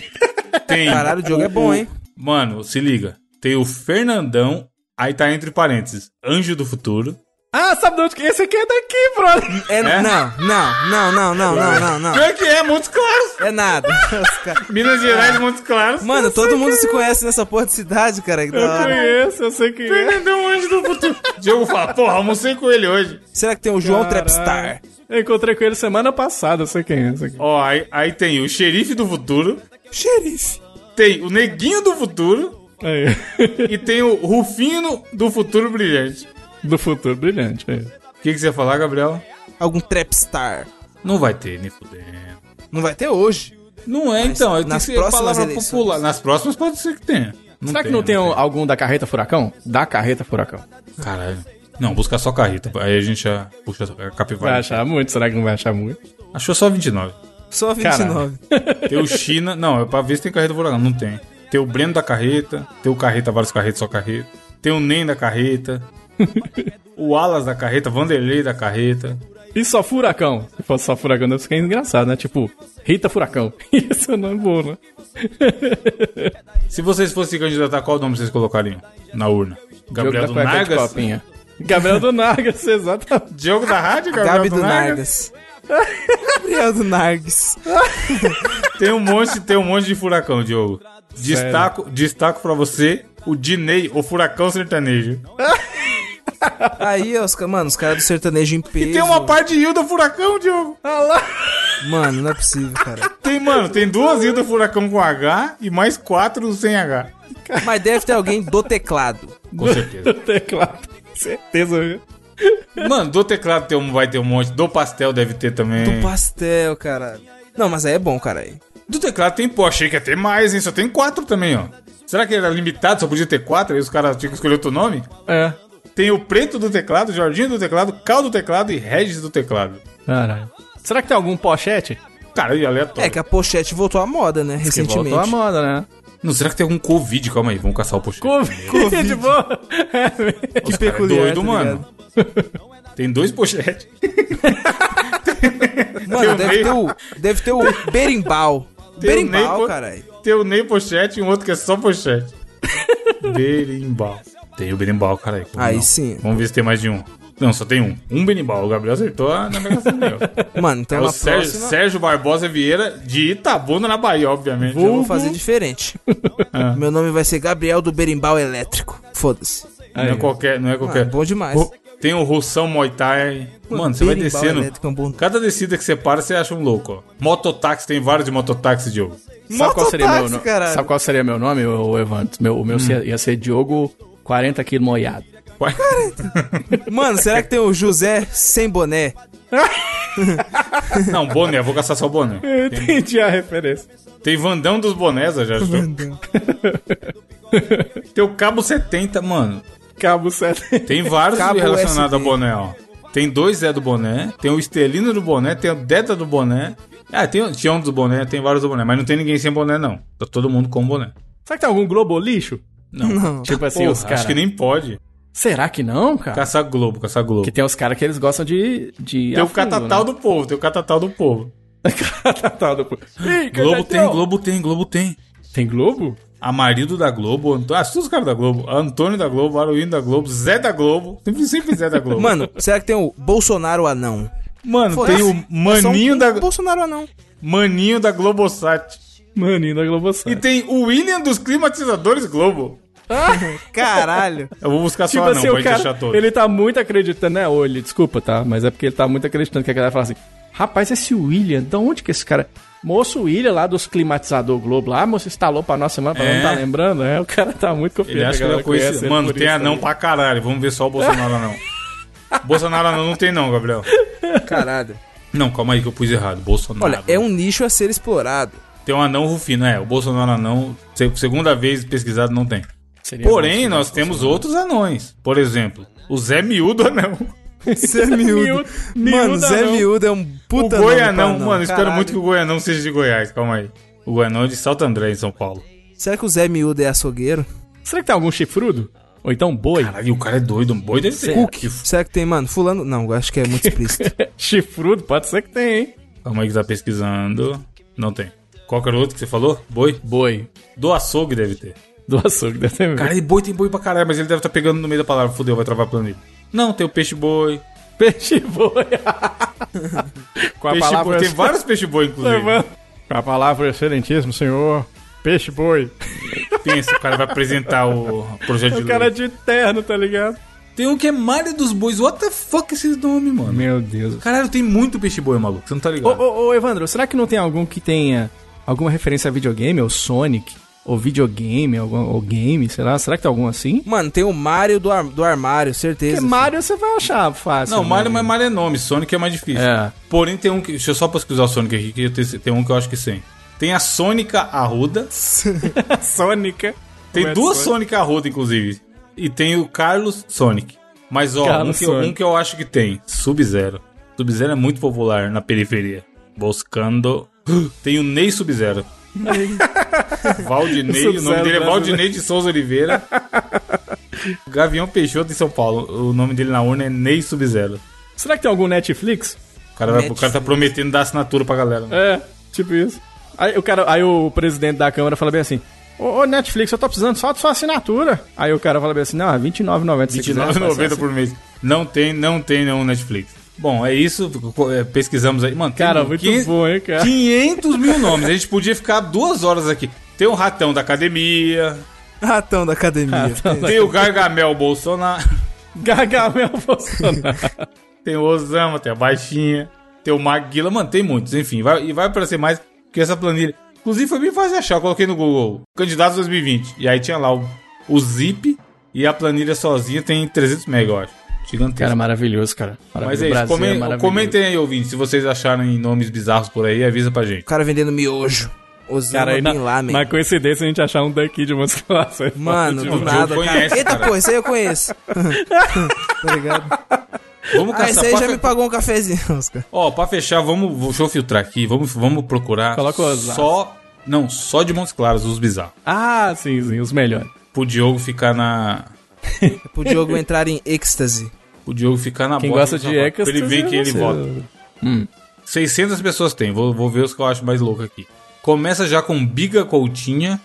tem. Caralho, o jogo é bom, hein? Mano, se liga. Tem o Fernandão, aí tá entre parênteses, Anjo do Futuro. Ah, sabe de onde que esse aqui é daqui, brother? É, É? Não, não, não, não, não, não, não, não. Pior que é, Montes Claros. É nada. Minas Gerais, Montes Claros. Mano, todo mundo se conhece nessa porra de cidade, cara. Que da Eu hora. conheço, eu sei quem é. Fernandão, Anjo do Futuro. Diogo fala, porra, almocei com ele hoje. Será que tem o João Caralho. Trapstar? Eu encontrei com ele semana passada, eu sei quem é esse aqui. Ó, aí, aí tem o Xerife do Futuro, Xerife. tem o Neguinho do Futuro Aí. e tem o Rufino do Futuro Brilhante. Do futuro brilhante, aí. O que, que você ia falar, Gabriel? Algum Trapstar. Não vai ter, nem fudendo. Não vai ter hoje. Não é, Mas então. Tem nas que ser próximas palavra eleições. popular. Nas próximas pode ser que tenha. Será que não tem, um- algum da carreta furacão? Da carreta furacão. Caralho. Não, buscar só carreta. Aí a gente já puxa a Vai capivara. achar muito? Será que não vai achar muito? Achou só 29. Só 29. Tem o China. Não, é pra ver se tem carreta furacão. Não tem. Tem o Breno da carreta. Tem o Carreta, vários carretas, só carreta. Tem o Nem da carreta. O Alas da carreta. Vanderlei da carreta. E só furacão? Se fosse só furacão, deve ficar engraçado, né? Tipo, Rita Furacão. Isso não é bom, né? Se vocês fossem candidatar, qual nome vocês colocariam na urna? Gabriel do Diogo Nargas? copinha. Gabriel do Nargas, exatamente. Diogo da Rádio? Gabriel Gabi do Nargas. Gabriel do Nargas. Tem um monte, tem um monte de furacão, Diogo. Destaco, destaco pra você o Dinei, o furacão sertanejo. Aí, os, mano, os caras do sertanejo em peso. Tem uma parte de Hilda Furacão, Diogo. Mano, não é possível, cara. Tem, mano, tem duas Hilda Furacão com H e mais quatro sem H. Mas deve ter alguém do teclado. Com certeza. Teclado. Certeza, viu? Mano, do teclado tem um, vai ter um monte. Do pastel deve ter também. Do pastel, cara. Não, mas aí é bom, cara. Aí. Do teclado tem, pô, achei que ia ter mais, hein? Só tem quatro também, ó. Será que era limitado, só podia ter quatro? Aí os caras tinham que escolher outro nome? É. Tem o preto do teclado, Jorginho do teclado, Cal do teclado e Regis do teclado. Caralho. Será que tem algum pochete? Cara, e aleatório. É que a pochete voltou à moda, né? Que Recentemente. voltou à moda, né? Não, será que tem algum Covid? Calma aí, vamos caçar o pochete. Covid, boa. É. Que peculiar, doido, tá mano. Tem dois pochetes. Mano, deve Ney. ter o. Deve ter o berimbau. Tem Berimbau, caralho. Tem o Ney pochete e um outro que é só pochete. Berimbau. Tem o berimbau, caralho. Aí não? sim. Vamos ver se tem mais de um. Não, só tem um. Um berimbau. O Gabriel acertou a navegação dele. Mano, então É o na Sérgio, próxima Sérgio Barbosa Vieira de Itabuna, na Bahia, obviamente. eu vou fazer diferente. Ah. Meu nome vai ser Gabriel do Berimbau Elétrico. Foda-se. Não é qualquer. Não é Ah, qualquer. bom demais. Ru- Tem o Russão Muay Thai. Mano, você vai descendo. É um bom... Cada descida que você para, você acha um louco, ó. Mototáxi, tem vários de mototáxi, Diogo. Sabe qual seria meu nome? caralho. Sabe qual seria meu nome, ô Evandro? Meu, o meu ia- ia ser Diogo 40 kg moiado. Ué? Mano, será que tem o José sem boné? Não, boné, vou caçar só o boné. Eu entendi a referência. Tem Vandão dos bonés, eu já achou. Tem o Cabo 70, mano. Cabo 7. Tem vários Cabo relacionados USB. a boné, ó. Tem dois Zé do boné, tem o Estelino do boné, tem o Deta do boné. Ah, tem o Tião do boné, tem vários do boné, mas não tem ninguém sem boné, não. Tá todo mundo com boné. Será que tem algum Globo lixo? Não. Não. Tipo assim, Porra, os caras. acho que nem pode. Será que não, cara? Caçar Globo, caçar Globo. Porque tem os caras que eles gostam de. de Tem a o catatal né? do povo, tem o catatal do povo. catatal do. Ih, Globo tem. Globo tem, Globo tem. Tem Globo? Amarildo da Globo, Antônio, ah, todos os caras da Globo. Antônio da Globo, Aruíno da Globo, Zé da Globo. Sempre, sempre Zé da Globo. Mano, será que tem o Bolsonaro anão? Mano, tem o É Maninho um da Bolsonaro anão. Maninho da Globosat. Maninho da Globosat. E tem o William dos climatizadores Globo. Caralho. Eu vou buscar Tipo só não assim, pra o cara, achar todo. ele tá muito acreditando, né? Ele, desculpa, tá? Mas é porque ele tá muito acreditando que a galera fala assim, rapaz, esse William, de onde que esse cara... Moço William lá dos climatizador Globo lá, moço, instalou pra nós semana, pra É. não tá lembrando, né? O cara tá muito confiante. Ele acha que a ele é conhece conhecido. ele Mano, tem anão também. pra caralho. Vamos ver só o Bolsonaro anão. Bolsonaro anão não tem não, Gabriel. Caralho. Não, calma aí que eu pus errado. Bolsonaro. Olha, é um nicho a ser explorado. Tem um anão rufino, é. O Bolsonaro anão, se- segunda vez pesquisado, não tem. Seria Porém, nós temos outros anões. Por exemplo, o Zé Miúdo anão. Zé Miúdo. Mano, Zé. Miúdo é um puta o Goianão, mano, espero caralho. muito que o Goianão seja de Goiás, calma aí. O Goianão é de Salto André, em São Paulo. Será que o Zé Miúdo é açougueiro? Será que tem algum chifrudo? Ou então boi? Caralho, o cara é doido, um boi deve ter. Cook. Que- Será que tem, mano? Fulano. Não, eu acho que é muito explícito. chifrudo? Pode ser que tem, hein? Calma aí que tá pesquisando. Não tem. Qual que era o outro que você falou? Boi? Boi. Do açougue deve ter. Do açougue, deve ter mesmo. Cara, e boi tem boi pra caralho, mas ele deve estar pegando no meio da palavra. Fudeu, vai travar a planilha. Não, tem o peixe-boi. Peixe boi. Com a Peixe palavra... boi. Tem vários peixe-boi, inclusive. Levando. Com a palavra excelentíssimo, senhor. Peixe boi. Pensa, o cara vai apresentar o projeto de O cara é de terno, tá ligado? Tem um que é Mário dos Bois. What the fuck é esse nome, mano? Meu Deus. Caralho, tem muito peixe-boi, maluco. Você não tá Ô, ligado? ô, ô, Evandro, será que não tem algum que tenha alguma referência a videogame, ou Sonic, ou videogame, algum, ou game, sei lá? Será que tem algum assim? mano, tem o Mario do, ar- do armário, certeza. Porque Mario você vai achar fácil. Não, né? Mario, mas Mario é nome. Sonic é mais difícil. É. Porém, tem um que... Deixa eu só pesquisar o Sonic aqui, que tem um que eu acho que sim. Tem a Sônica Arruda. Sônica. Tem Como é duas Sonic? Sonic Arruda, inclusive. E tem o Carlos Sonic. Mas, ó, um Carlos que, Sonic. um que eu acho que tem. Sub-Zero. Sub-Zero é muito popular na periferia. Buscando... Tem o Ney Sub-Zero. Valdinei, o nome dele é brasileiro. Valdinei de Souza Oliveira. Gavião Peixoto em São Paulo. O nome dele na urna é Ney Sub-Zero. Será que tem algum Netflix? O cara, vai- o cara tá prometendo dar assinatura pra galera. né? É, tipo isso. Aí o, cara, aí o presidente da Câmara fala bem assim: Ô, Netflix, eu tô precisando só de sua assinatura. Aí o cara fala bem assim: Não, é R$29,90 se quiser. R$29,90 por mês. Não tem, não tem nenhum Netflix. Bom, é isso. é, Pesquisamos aí. Mano, Cara, muito 500 bom, hein, cara? 500 mil nomes. A gente podia ficar duas horas aqui. Tem o Ratão da Academia. Ratão da academia. Tem o Gargamel Bolsonaro. Gargamel Bolsonaro. Tem o Osama, tem a Baixinha. Tem o Maguila. Mano, tem muitos. Enfim, vai, e vai aparecer mais que essa planilha. Inclusive, foi bem fácil achar. Eu coloquei no Google Candidatos 2020. E aí tinha lá o, o zip. E a planilha sozinha tem 300 MB, eu acho. Gigantesco. Cara, maravilhoso, cara. Mas Maravilhoso. é isso, Brasil comen- maravilhoso. comentem aí, ouvintes, se vocês acharem nomes bizarros por aí, avisa pra gente. O cara vendendo miojo. Osama Cara, aí na, Bin Laden. na coincidência a gente achar um daqui de uma escalação. Mano, do nada, conhece, cara. Eita, cara. pô, esse aí eu conheço. tá ligado? Vamos Ah, esse aí já fe- me pagou um cafezinho, Oscar. Ó, pra fechar, vamos, vou- deixa eu filtrar aqui, vamos, vamos procurar Coloca os só, não, só de Montes Claros, os bizarros. Ah, sim, sim, os melhores. Pro Diogo ficar na, Pro Diogo entrar em êxtase. Pro Diogo ficar na Quem bota gosta do de Ecas... Pra ele ver quem ele vota. Hum. 600 pessoas tem, vou, vou ver os que eu acho mais louco aqui. Começa já com Biga Coutinha,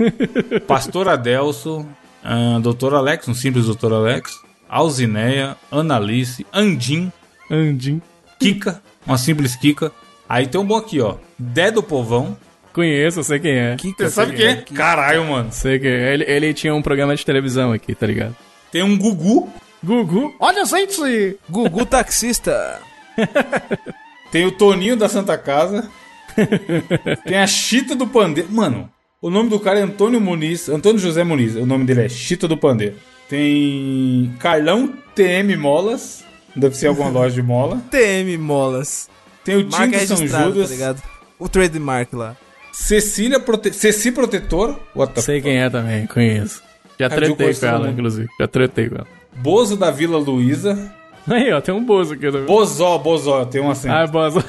Pastor Adelso, ah, Doutor Alex, um simples Doutor Alex, Alzineia, Analice, Andim, Andim. Kika, uma simples Kika. Aí tem um bom aqui, ó. Dé do Povão. Conheço, eu sei quem é. Kika, Você sabe quem é? Caralho, mano. Sei quem é. Ele, ele tinha um programa de televisão aqui, tá ligado? Tem um Gugu. Gugu. Olha, gente! Gugu taxista. Tem o Toninho da Santa Casa. tem a Chita do Pandeiro. Mano, o nome do cara é Antônio Muniz. Antônio José Muniz. O nome dele é Chita do Pandeiro. Tem Carlão TM Molas. Deve ser alguma loja de mola. TM Molas. Tem o Tim de São Judas. tá ligado? O trademark lá. Cecília Prote... Ceci Protetor. What the Sei quem é também, conheço. Já Jill tretei com ela, mundo. inclusive. Já tretei com ela. Bozo da Vila Luísa. Aí, ó, tem um bozo aqui. Bozó, Bozó, tem um acento. Ah, bozo.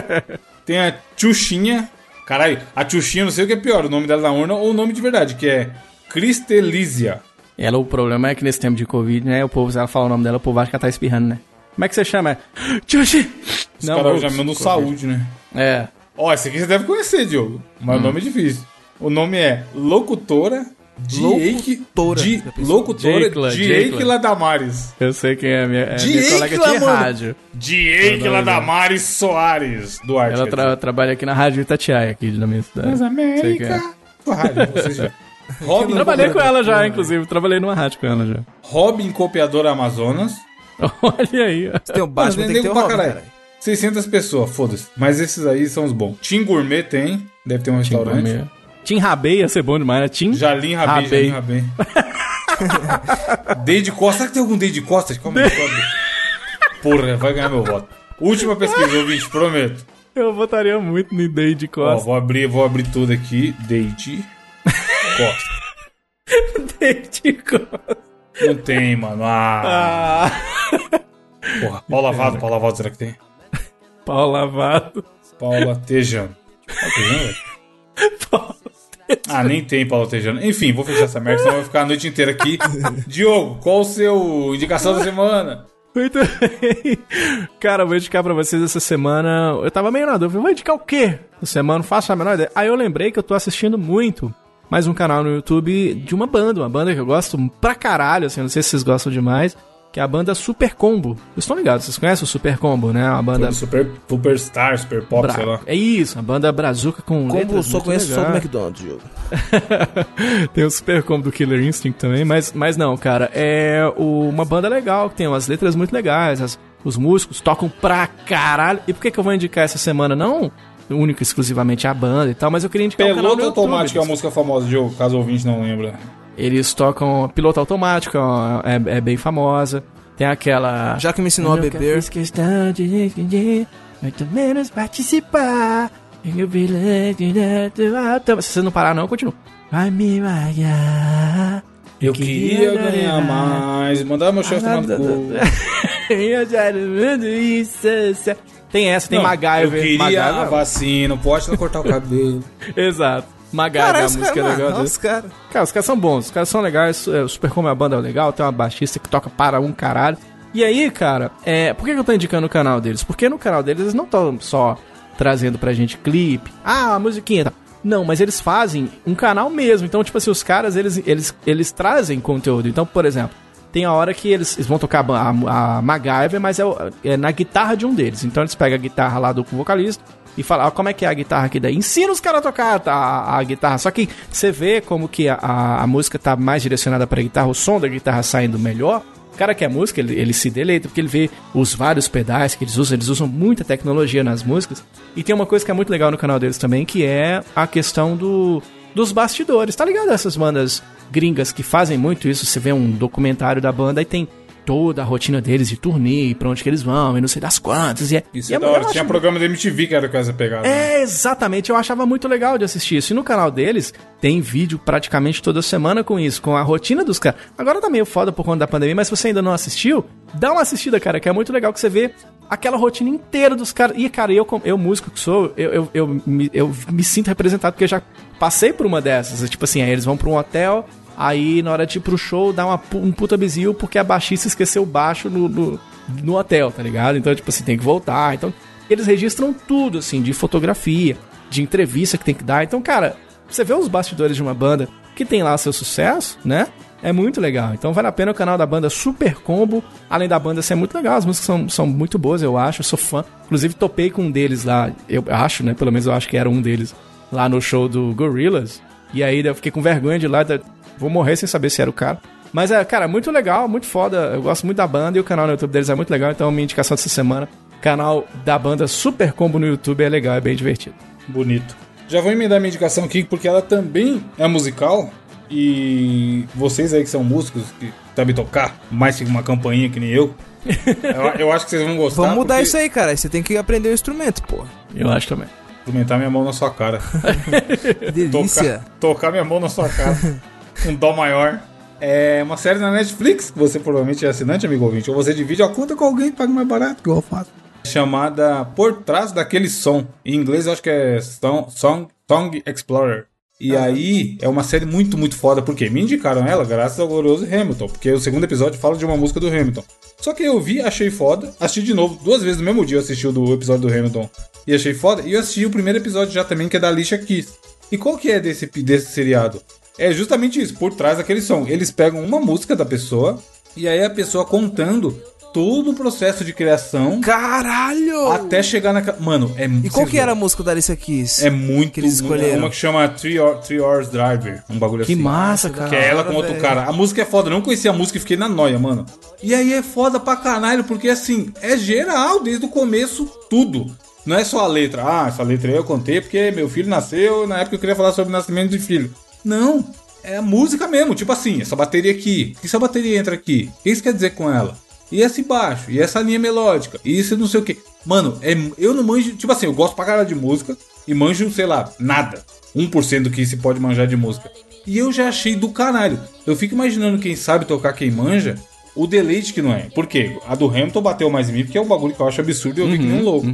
Tem a Tchuxinha. Caralho, a Tchuxinha, não sei o que é pior, o nome dela na urna ou o nome de verdade, que é Cristelísia. Ela, o problema é que nesse tempo de Covid, né, o povo, se ela fala o nome dela, o povo acha que ela tá espirrando, né? Como é que você chama? É, Tchuxi! Os caras moço, já mandam saúde, né? É. Ó, esse aqui você deve conhecer, Diogo. Mas o nome é difícil. O nome é Locutora Diake... Locutora. Pensou? locutora Jeikla. Ladamares. Eu sei quem é, minha, é minha Diego, colega de mano. rádio. Diake Ladamares Soares, Duarte. Ela tra- trabalha aqui na Rádio Itatiaia, aqui na minha cidade. Mas Sei quem é. América. Sua rádio, vocês já. Robin, Trabalhei com ela já, inclusive. Trabalhei numa rádio com ela já. Robin Copiadora Amazonas. Olha aí, ó. Tem o Batman, tem que ter o Robin, caralho. caralho. 600 pessoas, foda-se. Mas esses aí são os bons. Tim Gourmet tem, deve ter um restaurante. Tim Rabei ia ser bom demais, né? Tim Jalim Rabei. Jalim Rabei. Deide Costa, será que tem algum Deide Costa? Calma aí, calma aí. Porra, vai ganhar meu voto. Última pesquisa, ouvinte, prometo. Eu votaria muito no Deide Ó, Costa. vou abrir, vou abrir tudo aqui. Deide Costa. Deide Costa. Não tem, mano. Ah, Ah, porra. Pau lavado, pau lavado, será que tem? pau lavado. Paula Tejano. Paula Tejano, velho? Ah, nem tem Paula Tejano. Enfim, vou fechar essa merda, senão vai ficar a noite inteira aqui. Diogo, qual o seu indicação da semana? Muito bem. Cara, eu vou indicar pra vocês essa semana. Eu tava meio na dúvida, vou indicar o quê? Essa semana, não faço a menor ideia. Aí eu lembrei que eu tô assistindo muito mais um canal no YouTube de uma banda, uma banda que eu gosto pra caralho, assim, não sei se vocês gostam demais, que é a banda Super Combo. Vocês estão ligados, vocês conhecem o Super Combo, né? Uma banda. Super, Superstar, Super Pop, bra- sei lá. É isso, uma banda brazuca com letras só muito conheço só do. McDonald's, jogo. tem o Super Combo do Killer Instinct também, mas, mas não, cara, é o- uma banda legal, que tem umas letras muito legais, as- os músicos tocam pra caralho. E por que, que eu vou indicar essa semana? Não única e exclusivamente a banda e tal, mas eu queria indicar um canal no YouTube. Automático é uma música famosa, Diogo, caso o ouvinte não lembra. Eles tocam Piloto Automático, é, é bem famosa. Tem aquela... Já que me ensinou a beber, fiz questão de muito menos participar. Eu vi Se você não parar, não, eu continuo. Vai me malhar. Eu queria ganhar mais, mandar meu chefe tomar no cu. Eu já não mando isso. Tem essa, tem Não, MacGyver. Eu queria a MacGyver. vacina, pode não cortar o cabelo. Exato. MacGyver, Caralho, a música é caras, legal. mano, os caras. Cara, os caras são bons, os caras são legais. é, O Super Como é uma banda legal, tem uma baixista que toca para um caralho. E aí, cara, é, por que eu tô indicando o canal deles? Porque no canal deles eles não estão só trazendo pra gente clipe, ah, a musiquinha tal. Não, mas eles fazem um canal mesmo. Então, tipo assim, os caras, eles, eles, eles trazem conteúdo. Então, por exemplo, tem a hora que eles, eles vão tocar a, a, a MacGyver, mas é, é na guitarra de um deles. Então, eles pegam a guitarra lá do vocalista e falam, ah, como é que é a guitarra aqui daí? Ensina os caras a tocar a, a guitarra. Só que você vê como que a, a, a música tá mais direcionada pra guitarra, o som da guitarra saindo melhor. O cara que é música, ele, ele se deleita, porque ele vê os vários pedais que eles usam, eles usam muita tecnologia nas músicas. E tem uma coisa que é muito legal no canal deles também, que é a questão do, dos bastidores. Tá ligado? Essas bandas gringas que fazem muito isso, você vê um documentário da banda e tem toda a rotina deles de turnê, e pra onde que eles vão, e não sei das quantas. E é, Isso e é da hora. Tinha acho programa da MTV que era com essa pegada. né? é, exatamente. Eu achava muito legal de assistir isso. E no canal deles tem vídeo praticamente toda semana com isso, com a rotina dos caras. Agora tá meio foda por conta da pandemia, mas se você ainda não assistiu, dá uma assistida, cara, que é muito legal que você vê aquela rotina inteira dos caras. E, cara, eu, eu músico que sou, eu, eu, eu, me, eu me sinto representado porque eu já passei por uma dessas. É Tipo assim, aí eles vão pra um hotel. Aí, na hora de ir pro show, dá uma, um puta bizil porque a baixista esqueceu o baixo no, no, no hotel, tá ligado? Então, tipo assim, tem que voltar. Então, eles registram tudo, assim, de fotografia, de entrevista que tem que dar. Então, cara, você vê os bastidores de uma banda que tem lá seu sucesso, né? É muito legal. Então vale a pena o canal da banda Super Combo. Além da banda ser muito legal, as músicas são, são muito boas, eu acho. Eu sou fã. Inclusive, topei com um deles lá. Eu acho, né? Pelo menos eu acho que era um deles lá no show do Gorillaz. E aí eu fiquei com vergonha de lá. Vou morrer sem saber se era o cara. Mas é, cara, muito legal, muito foda. Eu gosto muito da banda e o canal no YouTube deles é muito legal. Então, minha indicação dessa semana: canal da banda Super Combo no YouTube é legal, é bem divertido. Bonito. Já vou emendar minha indicação aqui, porque ela também é musical. E vocês aí que são músicos, que sabem tocar, mais que uma campainha que nem eu, eu, eu acho que vocês vão gostar. Vamos mudar porque- isso aí, cara. Aí Você tem que aprender o instrumento, pô. Eu acho também. Experimentar minha mão na sua cara. Que delícia. Tocar, tocar minha mão na sua cara. Um dó maior. É uma série na Netflix, que você provavelmente é assinante, amigo ouvinte, ou você divide a conta com alguém que paga mais barato, que eu faço. Chamada Por Trás daquele Som. Em inglês eu acho que é Song, Song, Song Explorer. E aí é uma série muito, muito foda, porque me indicaram ela graças ao glorioso Hamilton, porque o segundo episódio fala de uma música do Hamilton. Só que eu vi, achei foda, assisti de novo, duas vezes no mesmo dia eu assisti o do episódio do Hamilton e achei foda, e eu assisti o primeiro episódio já também, que é da Alicia Keys. E qual que é desse, desse seriado? É justamente isso, por trás daquele som. Eles pegam uma música da pessoa, e aí a pessoa contando todo o processo de criação Caralho! até chegar na. Mano, é E qual que era a música da Alicia Keys? É muito. que eles escolheram? É uma que chama Three, Hor- Three Hours Driver, um bagulho Que assim. massa, cara. Que é ela com outro velho. cara. A música é foda, eu não conhecia a música e fiquei na noia, mano. E aí é foda pra caralho, porque assim, é geral, desde o começo, tudo. Não é só a letra. Ah, essa letra aí eu contei porque meu filho nasceu na época que eu queria falar sobre o nascimento de filho. Não, é a música mesmo. Tipo assim, essa bateria aqui. E se a bateria entra aqui? O que isso quer dizer com ela? E esse baixo? E essa linha melódica? E isso não sei o que. Mano, é, eu não manjo. Tipo assim, eu gosto pra caralho de música e manjo, sei lá, nada. 1% do que se pode manjar de música. E eu já achei do caralho. Eu fico imaginando quem sabe tocar, quem manja, o deleite que não é. Por quê? A do Hamilton bateu mais em mim, porque é um bagulho que eu acho absurdo e eu vi que nem um louco.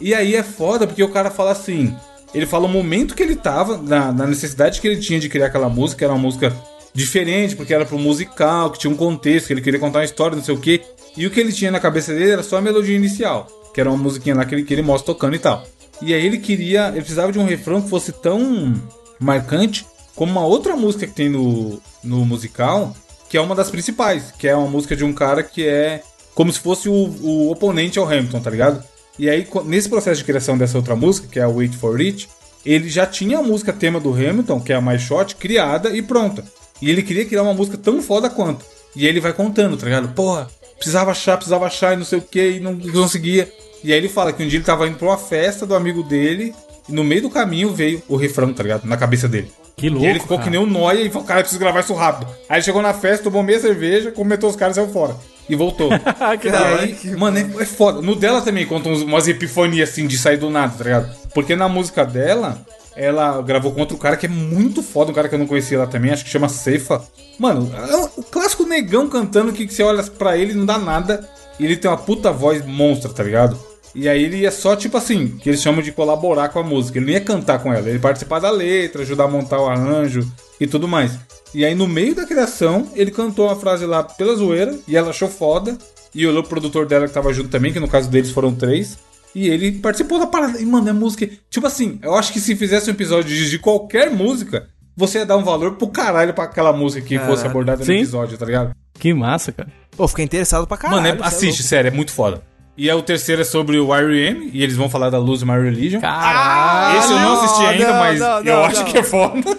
E aí é foda, porque o cara fala assim. Ele fala o momento que ele tava, na, na necessidade que ele tinha de criar aquela música, era uma música diferente, porque era pro musical, que tinha um contexto, que ele queria contar uma história, não sei o quê. E o que ele tinha na cabeça dele era só a melodia inicial, que era uma musiquinha lá que ele, que ele mostra tocando e tal. E aí ele queria, ele precisava de um refrão que fosse tão marcante como uma outra música que tem no, no musical, que é uma das principais, que é uma música de um cara que é como se fosse o, o oponente ao Hamilton, tá ligado? E aí, nesse processo de criação dessa outra música, que é a Wait for It, ele já tinha a música tema do Hamilton, que é a My Shot, criada e pronta. E ele queria criar uma música tão foda quanto. E aí ele vai contando, tá ligado? Porra, precisava achar, precisava achar e não sei o que, e não conseguia. E aí ele fala que um dia ele tava indo pra uma festa do amigo dele, e no meio do caminho veio o refrão, tá ligado? Na cabeça dele. Que E louco. ele ficou cara. que nem um nóia e falou, cara, eu preciso gravar isso rápido. Aí ele chegou na festa, tomou meia cerveja, comentou os caras e saiu fora. E voltou. que e da hora. mano, é, é foda. No dela também conta uns- umas epifanias assim de sair do nada, tá ligado? Porque na música dela, ela gravou com outro cara que é muito foda, um cara que eu não conhecia lá também, acho que chama Ceifa. Mano, é o clássico negão cantando que você olha pra ele e não dá nada. E ele tem uma puta voz monstra, tá ligado? E aí ele ia só, tipo assim, que eles chamam de colaborar com a música. Ele não ia cantar com ela, ele ia participar da letra, ajudar a montar o arranjo e tudo mais. E aí no meio da criação, ele cantou uma frase lá pela zoeira, e ela achou foda. E olhou o produtor dela que tava junto também, que no caso deles foram três. E ele participou da parada. E, mano, é música. Tipo assim, eu acho que se fizesse um episódio de, qualquer música, você ia dar um valor pro caralho pra aquela música que fosse abordada no Sim. episódio, tá ligado? Que massa, cara. Pô, fiquei interessado pra caralho. Mano, é- é assiste, sério, é muito foda. E aí o terceiro é sobre o R.E.M. E eles vão falar da Lose My Religion. Caralho. Esse eu não assisti ainda, não, mas não, eu não, acho não. que é foda.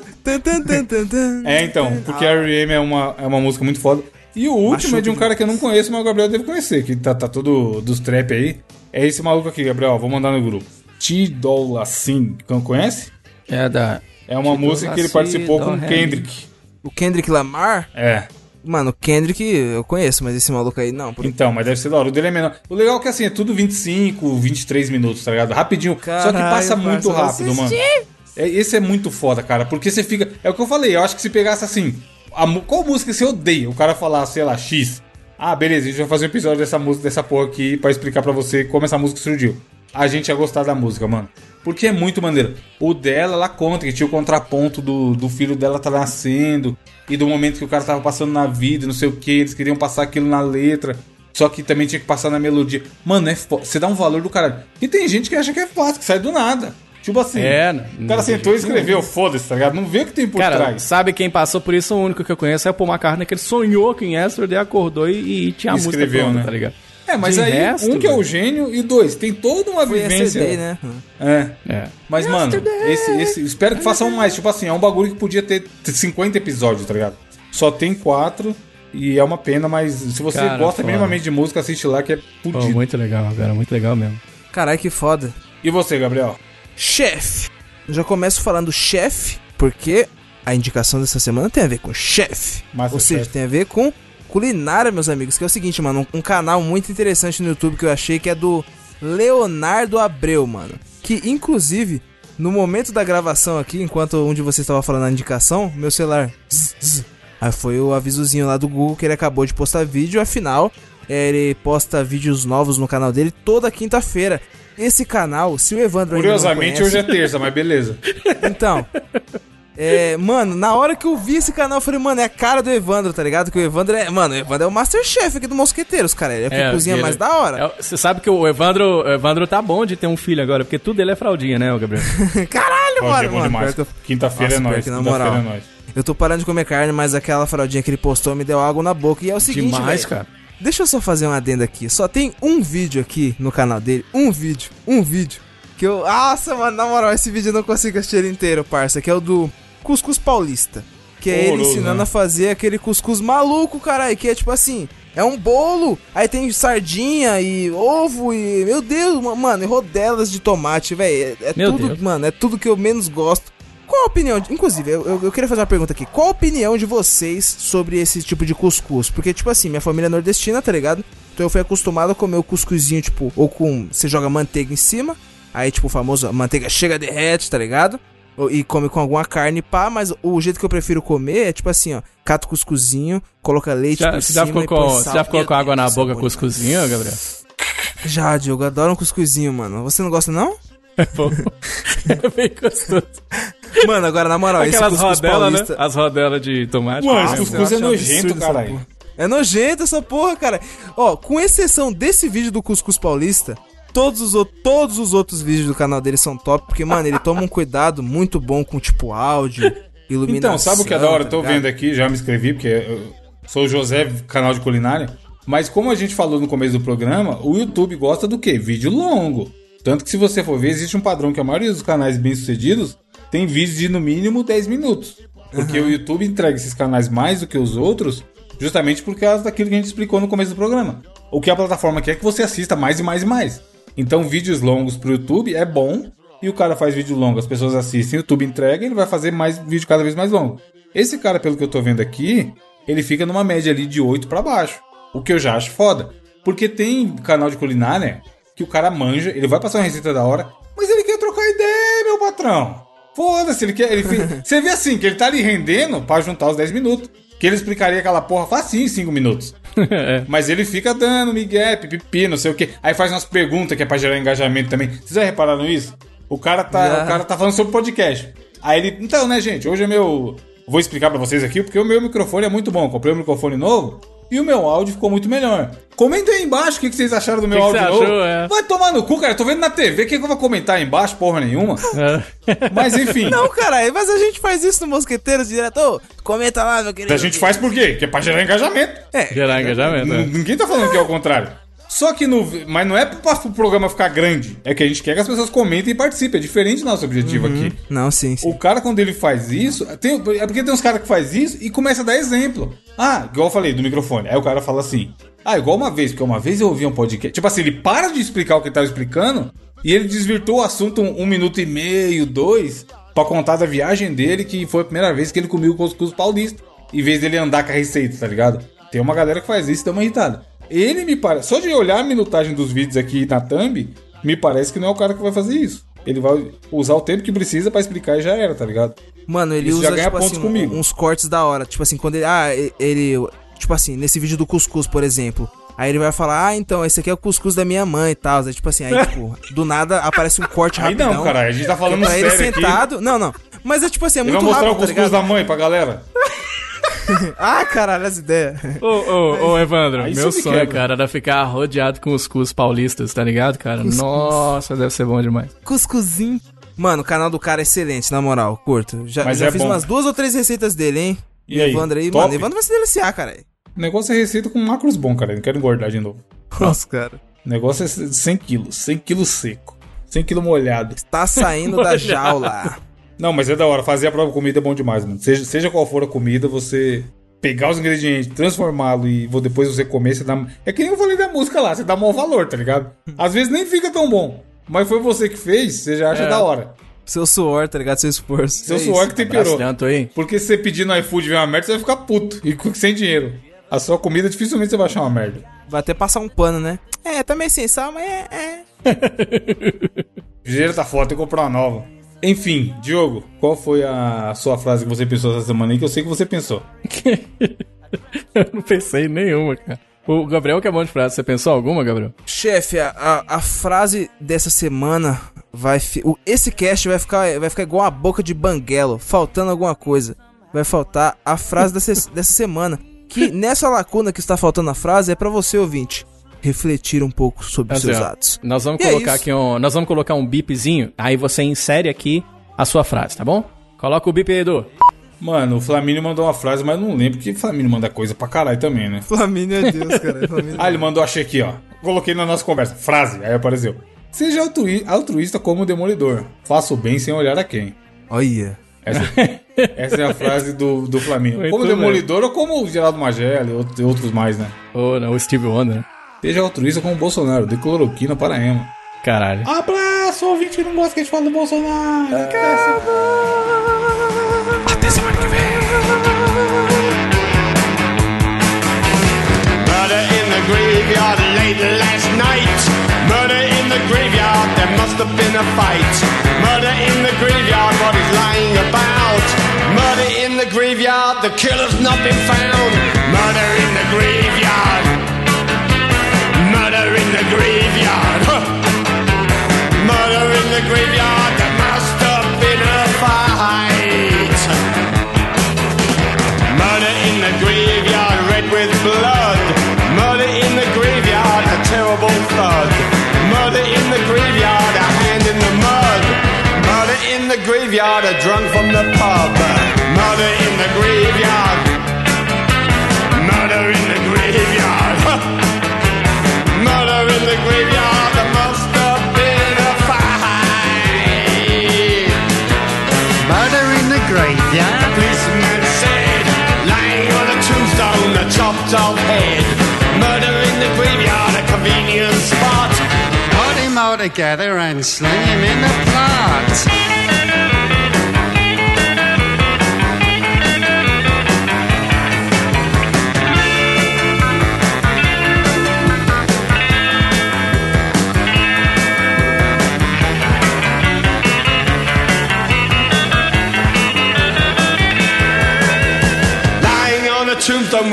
É, então, porque a R.E.M. é uma, é uma música muito foda. E o último é de um cara que eu não conheço, mas o Gabriel deve conhecer, que tá, tá todo dos trap aí. É esse maluco aqui, Gabriel, vou mandar no grupo. Não conhece? É da. É uma música que ele participou com o Kendrick. O Kendrick Lamar? É. Mano, o Kendrick eu conheço, mas esse maluco aí não. Por... Então, mas deve ser da hora. O dele é menor. O legal é que assim, é tudo 25, 23 minutos, tá ligado? Rapidinho. Só que Caralho, passa muito rápido, mano. É, esse é muito foda, cara. Porque você fica. É o que eu falei, eu acho que se pegasse assim. a qual música você odeia? O cara falar, sei lá, X. Ah, beleza, a gente vai fazer um episódio dessa música, dessa porra aqui, pra explicar pra você como essa música surgiu. A gente ia gostar da música, mano. Porque é muito maneiro. O dela, ela conta que tinha o contraponto do, do filho dela tá nascendo. E do momento que o cara tava passando na vida, não sei o que. Eles queriam passar aquilo na letra. Só que também tinha que passar na melodia. Mano, é você dá um valor do caralho. E tem gente que acha que é fácil, que sai do nada. Tipo assim, É, o cara sentou e escreveu, foda-se, tá ligado? Não vê o que tem por Cara, trás. sabe quem passou por isso? O único que eu conheço é o Paul McCartney, que ele sonhou que em Yesterday acordou e, e tinha a música Escreveu, pronta, né? tá ligado? É, mas De aí, resto, um que é o gênio e dois, tem toda uma Foi vivência. SD, né? É. É. Mas, mano, esse, esse, espero que façam mais. Tipo assim, é um bagulho que podia ter 50 episódios, tá ligado? Só tem quatro e é uma pena, mas se você Cara, gosta foda. minimamente de música, assiste lá que é Pô, fudido. muito legal, cara, muito legal mesmo. Caralho, que foda. E você, Gabriel? Chefe. Já começo falando chefe, porque a indicação dessa semana tem a ver com chefe. Ou seja, tem a ver com culinária, meus amigos. Que é o seguinte, mano, um, canal muito interessante no YouTube que eu achei que é do Leonardo Abreu, mano. Que inclusive, no momento da gravação aqui, enquanto um de vocês estava falando a indicação, meu celular zzz, zzz, Aí foi o avisozinho lá do Google que ele acabou de postar vídeo, afinal, é, ele posta vídeos novos no canal dele toda quinta-feira. Esse canal, se o Evandro ainda não Curiosamente, conhece- hoje é terça, mas beleza. Então, é, mano, na hora que eu vi esse canal, eu falei, mano, é a cara do Evandro, tá ligado? Que o Evandro é, mano, o Evandro é o Masterchef aqui do Mosqueteiros, cara. Ele é que cozinha ele- mais da hora. É, Você sabe que o Evandro, o Evandro tá bom de ter um filho agora, porque tudo ele é fraldinha, né, Gabriel? Caralho, ser mano, bom mano. eu- Quinta-feira é nóis. que na Quinta-feira moral. é nóis. Eu tô parando de comer carne, mas aquela fraldinha que ele postou me deu água na boca. E é o seguinte, Demais, velho, cara. Deixa eu só fazer um adendo aqui. Só tem um vídeo aqui no canal dele. Um vídeo. Um vídeo. Que eu. Nossa, mano, na moral, esse vídeo eu não consigo assistir ele inteiro, parça. Que é o do Cuscuz Paulista. Que é ele ensinando né? a fazer aquele cuscuz maluco, caralho. Que é tipo assim. É um bolo, aí tem sardinha e ovo e. Meu Deus, ma- mano, e rodelas de tomate, velho. É, é tudo, Deus. mano, é tudo que eu menos gosto. Qual a opinião? de- Inclusive, eu, eu, eu queria fazer uma pergunta aqui. Qual a opinião de vocês sobre esse tipo de cuscuz? Porque, tipo assim, minha família é nordestina, tá ligado? Então eu fui acostumado a comer o cuscuzinho, tipo, ou com. Você joga manteiga em cima, aí, tipo, o famoso a manteiga chega derrete, tá ligado? E come com alguma carne, pá, mas o jeito que eu prefiro comer é tipo assim, ó. Cata o cuscuzinho, coloca leite Já, por já cima ficou, com, você já ficou com água na boca com cozinhos, Gabriel? Já, Diogo, eu adoro um cuscuzinho, mano. Você não gosta, não? É bom. É bem gostoso. Mano, agora, na moral, esse Aquelas cuscuz rodelas, né? paulista... As rodelas de tomate. Mano, esse cuscuz é nojento, caralho. É nojento essa porra, cara. Ó, com exceção desse vídeo do Cuscuz Paulista, todos os, todos os outros vídeos do canal dele são top, porque, mano, ele toma um cuidado muito bom com, tipo, áudio, iluminação. Então, sabe o que é da hora? Eu tá tô vendo aqui, já me inscrevi, porque eu sou o José, canal de culinária. Mas como a gente falou no começo do programa, o YouTube gosta do quê? Vídeo longo. Tanto que se você for ver, existe um padrão que a maioria dos canais bem-sucedidos tem vídeos de no mínimo 10 minutos. Porque o YouTube entrega esses canais mais do que os outros, justamente por causa daquilo que a gente explicou no começo do programa. O que a plataforma quer é que você assista mais e mais e mais. Então, vídeos longos pro YouTube é bom, e o cara faz vídeo longo, as pessoas assistem, o YouTube entrega, ele vai fazer mais vídeo cada vez mais longo. Esse cara, pelo que eu tô vendo aqui, ele fica numa média ali de 8 pra baixo. O que eu já acho foda. Porque tem canal de culinária que o cara manja, ele vai passar uma receita da hora, mas ele quer trocar ideia, meu patrão. Foda-se, ele quer. Ele fe- Você vê assim, que ele tá ali rendendo pra juntar os 10 minutos. Que ele explicaria aquela porra facinho em 5 minutos. É. Mas ele fica dando migué, pipipi, não sei o quê. Aí faz umas perguntas que é pra gerar engajamento também. Vocês já repararam isso? O cara tá, o cara tá falando sobre podcast. Aí ele, então, né, gente, hoje é meu... Vou explicar pra vocês aqui, porque o meu microfone é muito bom. Comprei um microfone novo e o meu áudio ficou muito melhor. Comenta aí embaixo o que, que vocês acharam do meu que áudio você novo. achou, é? Vai tomar no cu, cara. Eu tô vendo na TV. O que, que eu vou comentar aí embaixo? Porra nenhuma. É. Mas enfim. Não, caralho, mas a gente faz isso no Mosqueteiros direto. Ô, comenta lá, meu querido. A gente faz por quê? Que é pra gerar engajamento. É, Gerar engajamento, né? Ninguém tá falando que é o contrário. Só que no. Mas não é pra o programa ficar grande. É que a gente quer que as pessoas comentem e participem. É diferente do nosso objetivo aqui. Não, sim, sim. O cara, quando ele faz isso. Tem, é porque tem uns caras que faz isso e começa a dar exemplo. Ah, igual eu falei do microfone. Aí o cara fala assim. Ah, igual uma vez, porque uma vez eu ouvi um podcast. Tipo assim, ele para de explicar o que ele tava explicando e ele desvirtuou o assunto um, um minuto e meio, dois, pra contar da viagem dele, que foi a primeira vez que ele comeu o cuscuz paulista. Em vez dele andar com a receita, tá ligado? Tem uma galera que faz isso e dá uma irritada. Ele me parece. Só de olhar a minutagem dos vídeos aqui na thumb, me parece que não é o cara que vai fazer isso. Ele vai usar o tempo que precisa pra explicar e já era, tá ligado? Mano, ele Isso já usa, ganha tipo pontos assim, comigo. uns cortes da hora. Tipo assim, quando ele. Ah, ele. Tipo assim, nesse vídeo do cuscuz, por exemplo. Aí ele vai falar, ah, então, esse aqui é o cuscuz da minha mãe e tal. Aí, tipo assim, aí, tipo, do nada aparece um corte Aí rapidão. não, cara, a gente tá falando pra ele sério aqui. sentado. Não, não. Mas é tipo assim, é Ele muito vai mostrar rápido, o tá cuscuz ligado? da mãe pra galera. Ah, caralho, as ideias. Ô, ô, ô, Evandro, Aí meu sonho, quebra. cara, era ficar rodeado com os cus paulistas, tá ligado, cara? Nossa, deve ser bom demais. Cuscuzinho. Mano, o canal do cara é excelente, na moral, curto. Já, Mas já é fiz bom. umas duas ou três receitas dele, hein? E aí, Evandro aí, top? mano, Evandro vai se deliciar, cara. O negócio é receita com macros bom, cara. Eu não quero engordar de novo. Nossa, cara. O negócio é 100 quilos. 100 quilos seco. 100 quilos molhado. Tá saindo da jaula. Não, mas é da hora. Fazer a própria comida é bom demais, mano. Seja, seja qual for a comida, você pegar os ingredientes, transformá-lo e depois você comer, você dá. É que nem eu falei da música lá, você dá maior valor, tá ligado? Às vezes nem fica tão bom. Mas foi você que fez, você já acha É. da hora. Seu suor, tá ligado? Seu esforço. Seu É suor isso. que temperou. Braço aí. Porque se você pedir no iFood ver uma merda, você vai ficar puto e sem dinheiro. A sua comida dificilmente você vai achar uma merda. Vai até passar um pano, né? É, tá meio sem sal, mas é. é. O dinheiro tá foda, tem que comprar uma nova. Enfim, Diogo, qual foi a sua frase que você pensou essa semana aí? Que eu sei que você pensou. Eu não pensei em nenhuma, cara. O Gabriel que é bom de frase. Você pensou alguma, Gabriel? Chefe, a, a, a frase dessa semana vai. fi- o- esse cast vai ficar, vai ficar igual a boca de banguelo, faltando alguma coisa. Vai faltar a frase dessa, dessa semana. Que nessa lacuna que está faltando a frase é pra você, ouvinte, refletir um pouco sobre os Assim, seus atos. Nós vamos E é colocar isso. aqui um. Nós vamos colocar um bipzinho. Aí você insere aqui a sua frase, tá bom? Coloca o bip aí, Edu. Mano, o Flamínio mandou uma frase, mas não lembro que o Flamínio manda coisa pra caralho também, né? Flamínio é Deus, cara. Flamínio Ah, ele mandou, achei aqui, ó. Coloquei na nossa conversa. Frase, aí apareceu. Seja altruí- altruísta como o demolidor. Faça o bem sem olhar a quem. Olha. Essa, essa é a frase do, do Flamengo. Muito Como bem. demolidor ou como o Geraldo Magela e outros, mais, né? Ô, não, o Steve Wonder, né? Seja altruísta como o Bolsonaro. De cloroquina para ema. Caralho. Abraço, ouvinte que não gosta que a gente fala do Bolsonaro. Murder in the graveyard late last night. Murder in the graveyard, there must have been a fight. Murder in the graveyard, what is lying about? Murder in the graveyard, the killer's not been found. Murder in the graveyard. Murder in the graveyard. Murder in the graveyard, there must have been a fight. Murder in the graveyard, red with blood. Murder in the graveyard, a terrible thud. Murder in the graveyard, a hand in the mud. Murder in the graveyard, a drunk from the pub. Murder in the graveyard. Graveyard. policeman said, lying on a tombstone, a chopped off head. Murder in the graveyard, a convenient spot. Put him all together and sling him in the plot.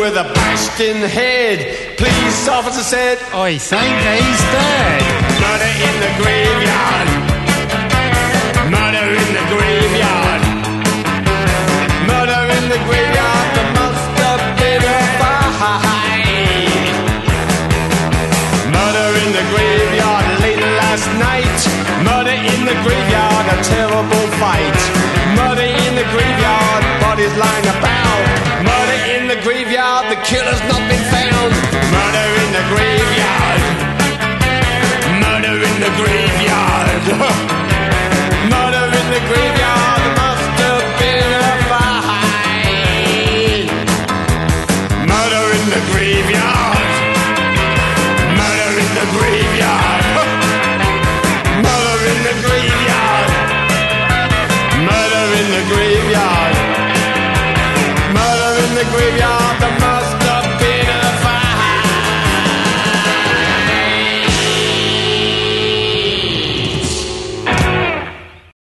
With a bashed in head. Police officer said, I think he's dead. Murder in the graveyard. Murder in the graveyard. Murder in the graveyard. There must have been a fight. Murder in the graveyard late last night. Murder in the graveyard. A terrible fight. Murder in the graveyard. Bodies lying about. Murder killer's not been found. Murder in the graveyard. Murder in the graveyard. Murder in the graveyard. Must have been a fight. Murder in the graveyard. Murder in the graveyard. Murder in the graveyard. Murder in the graveyard. Murder in the graveyard.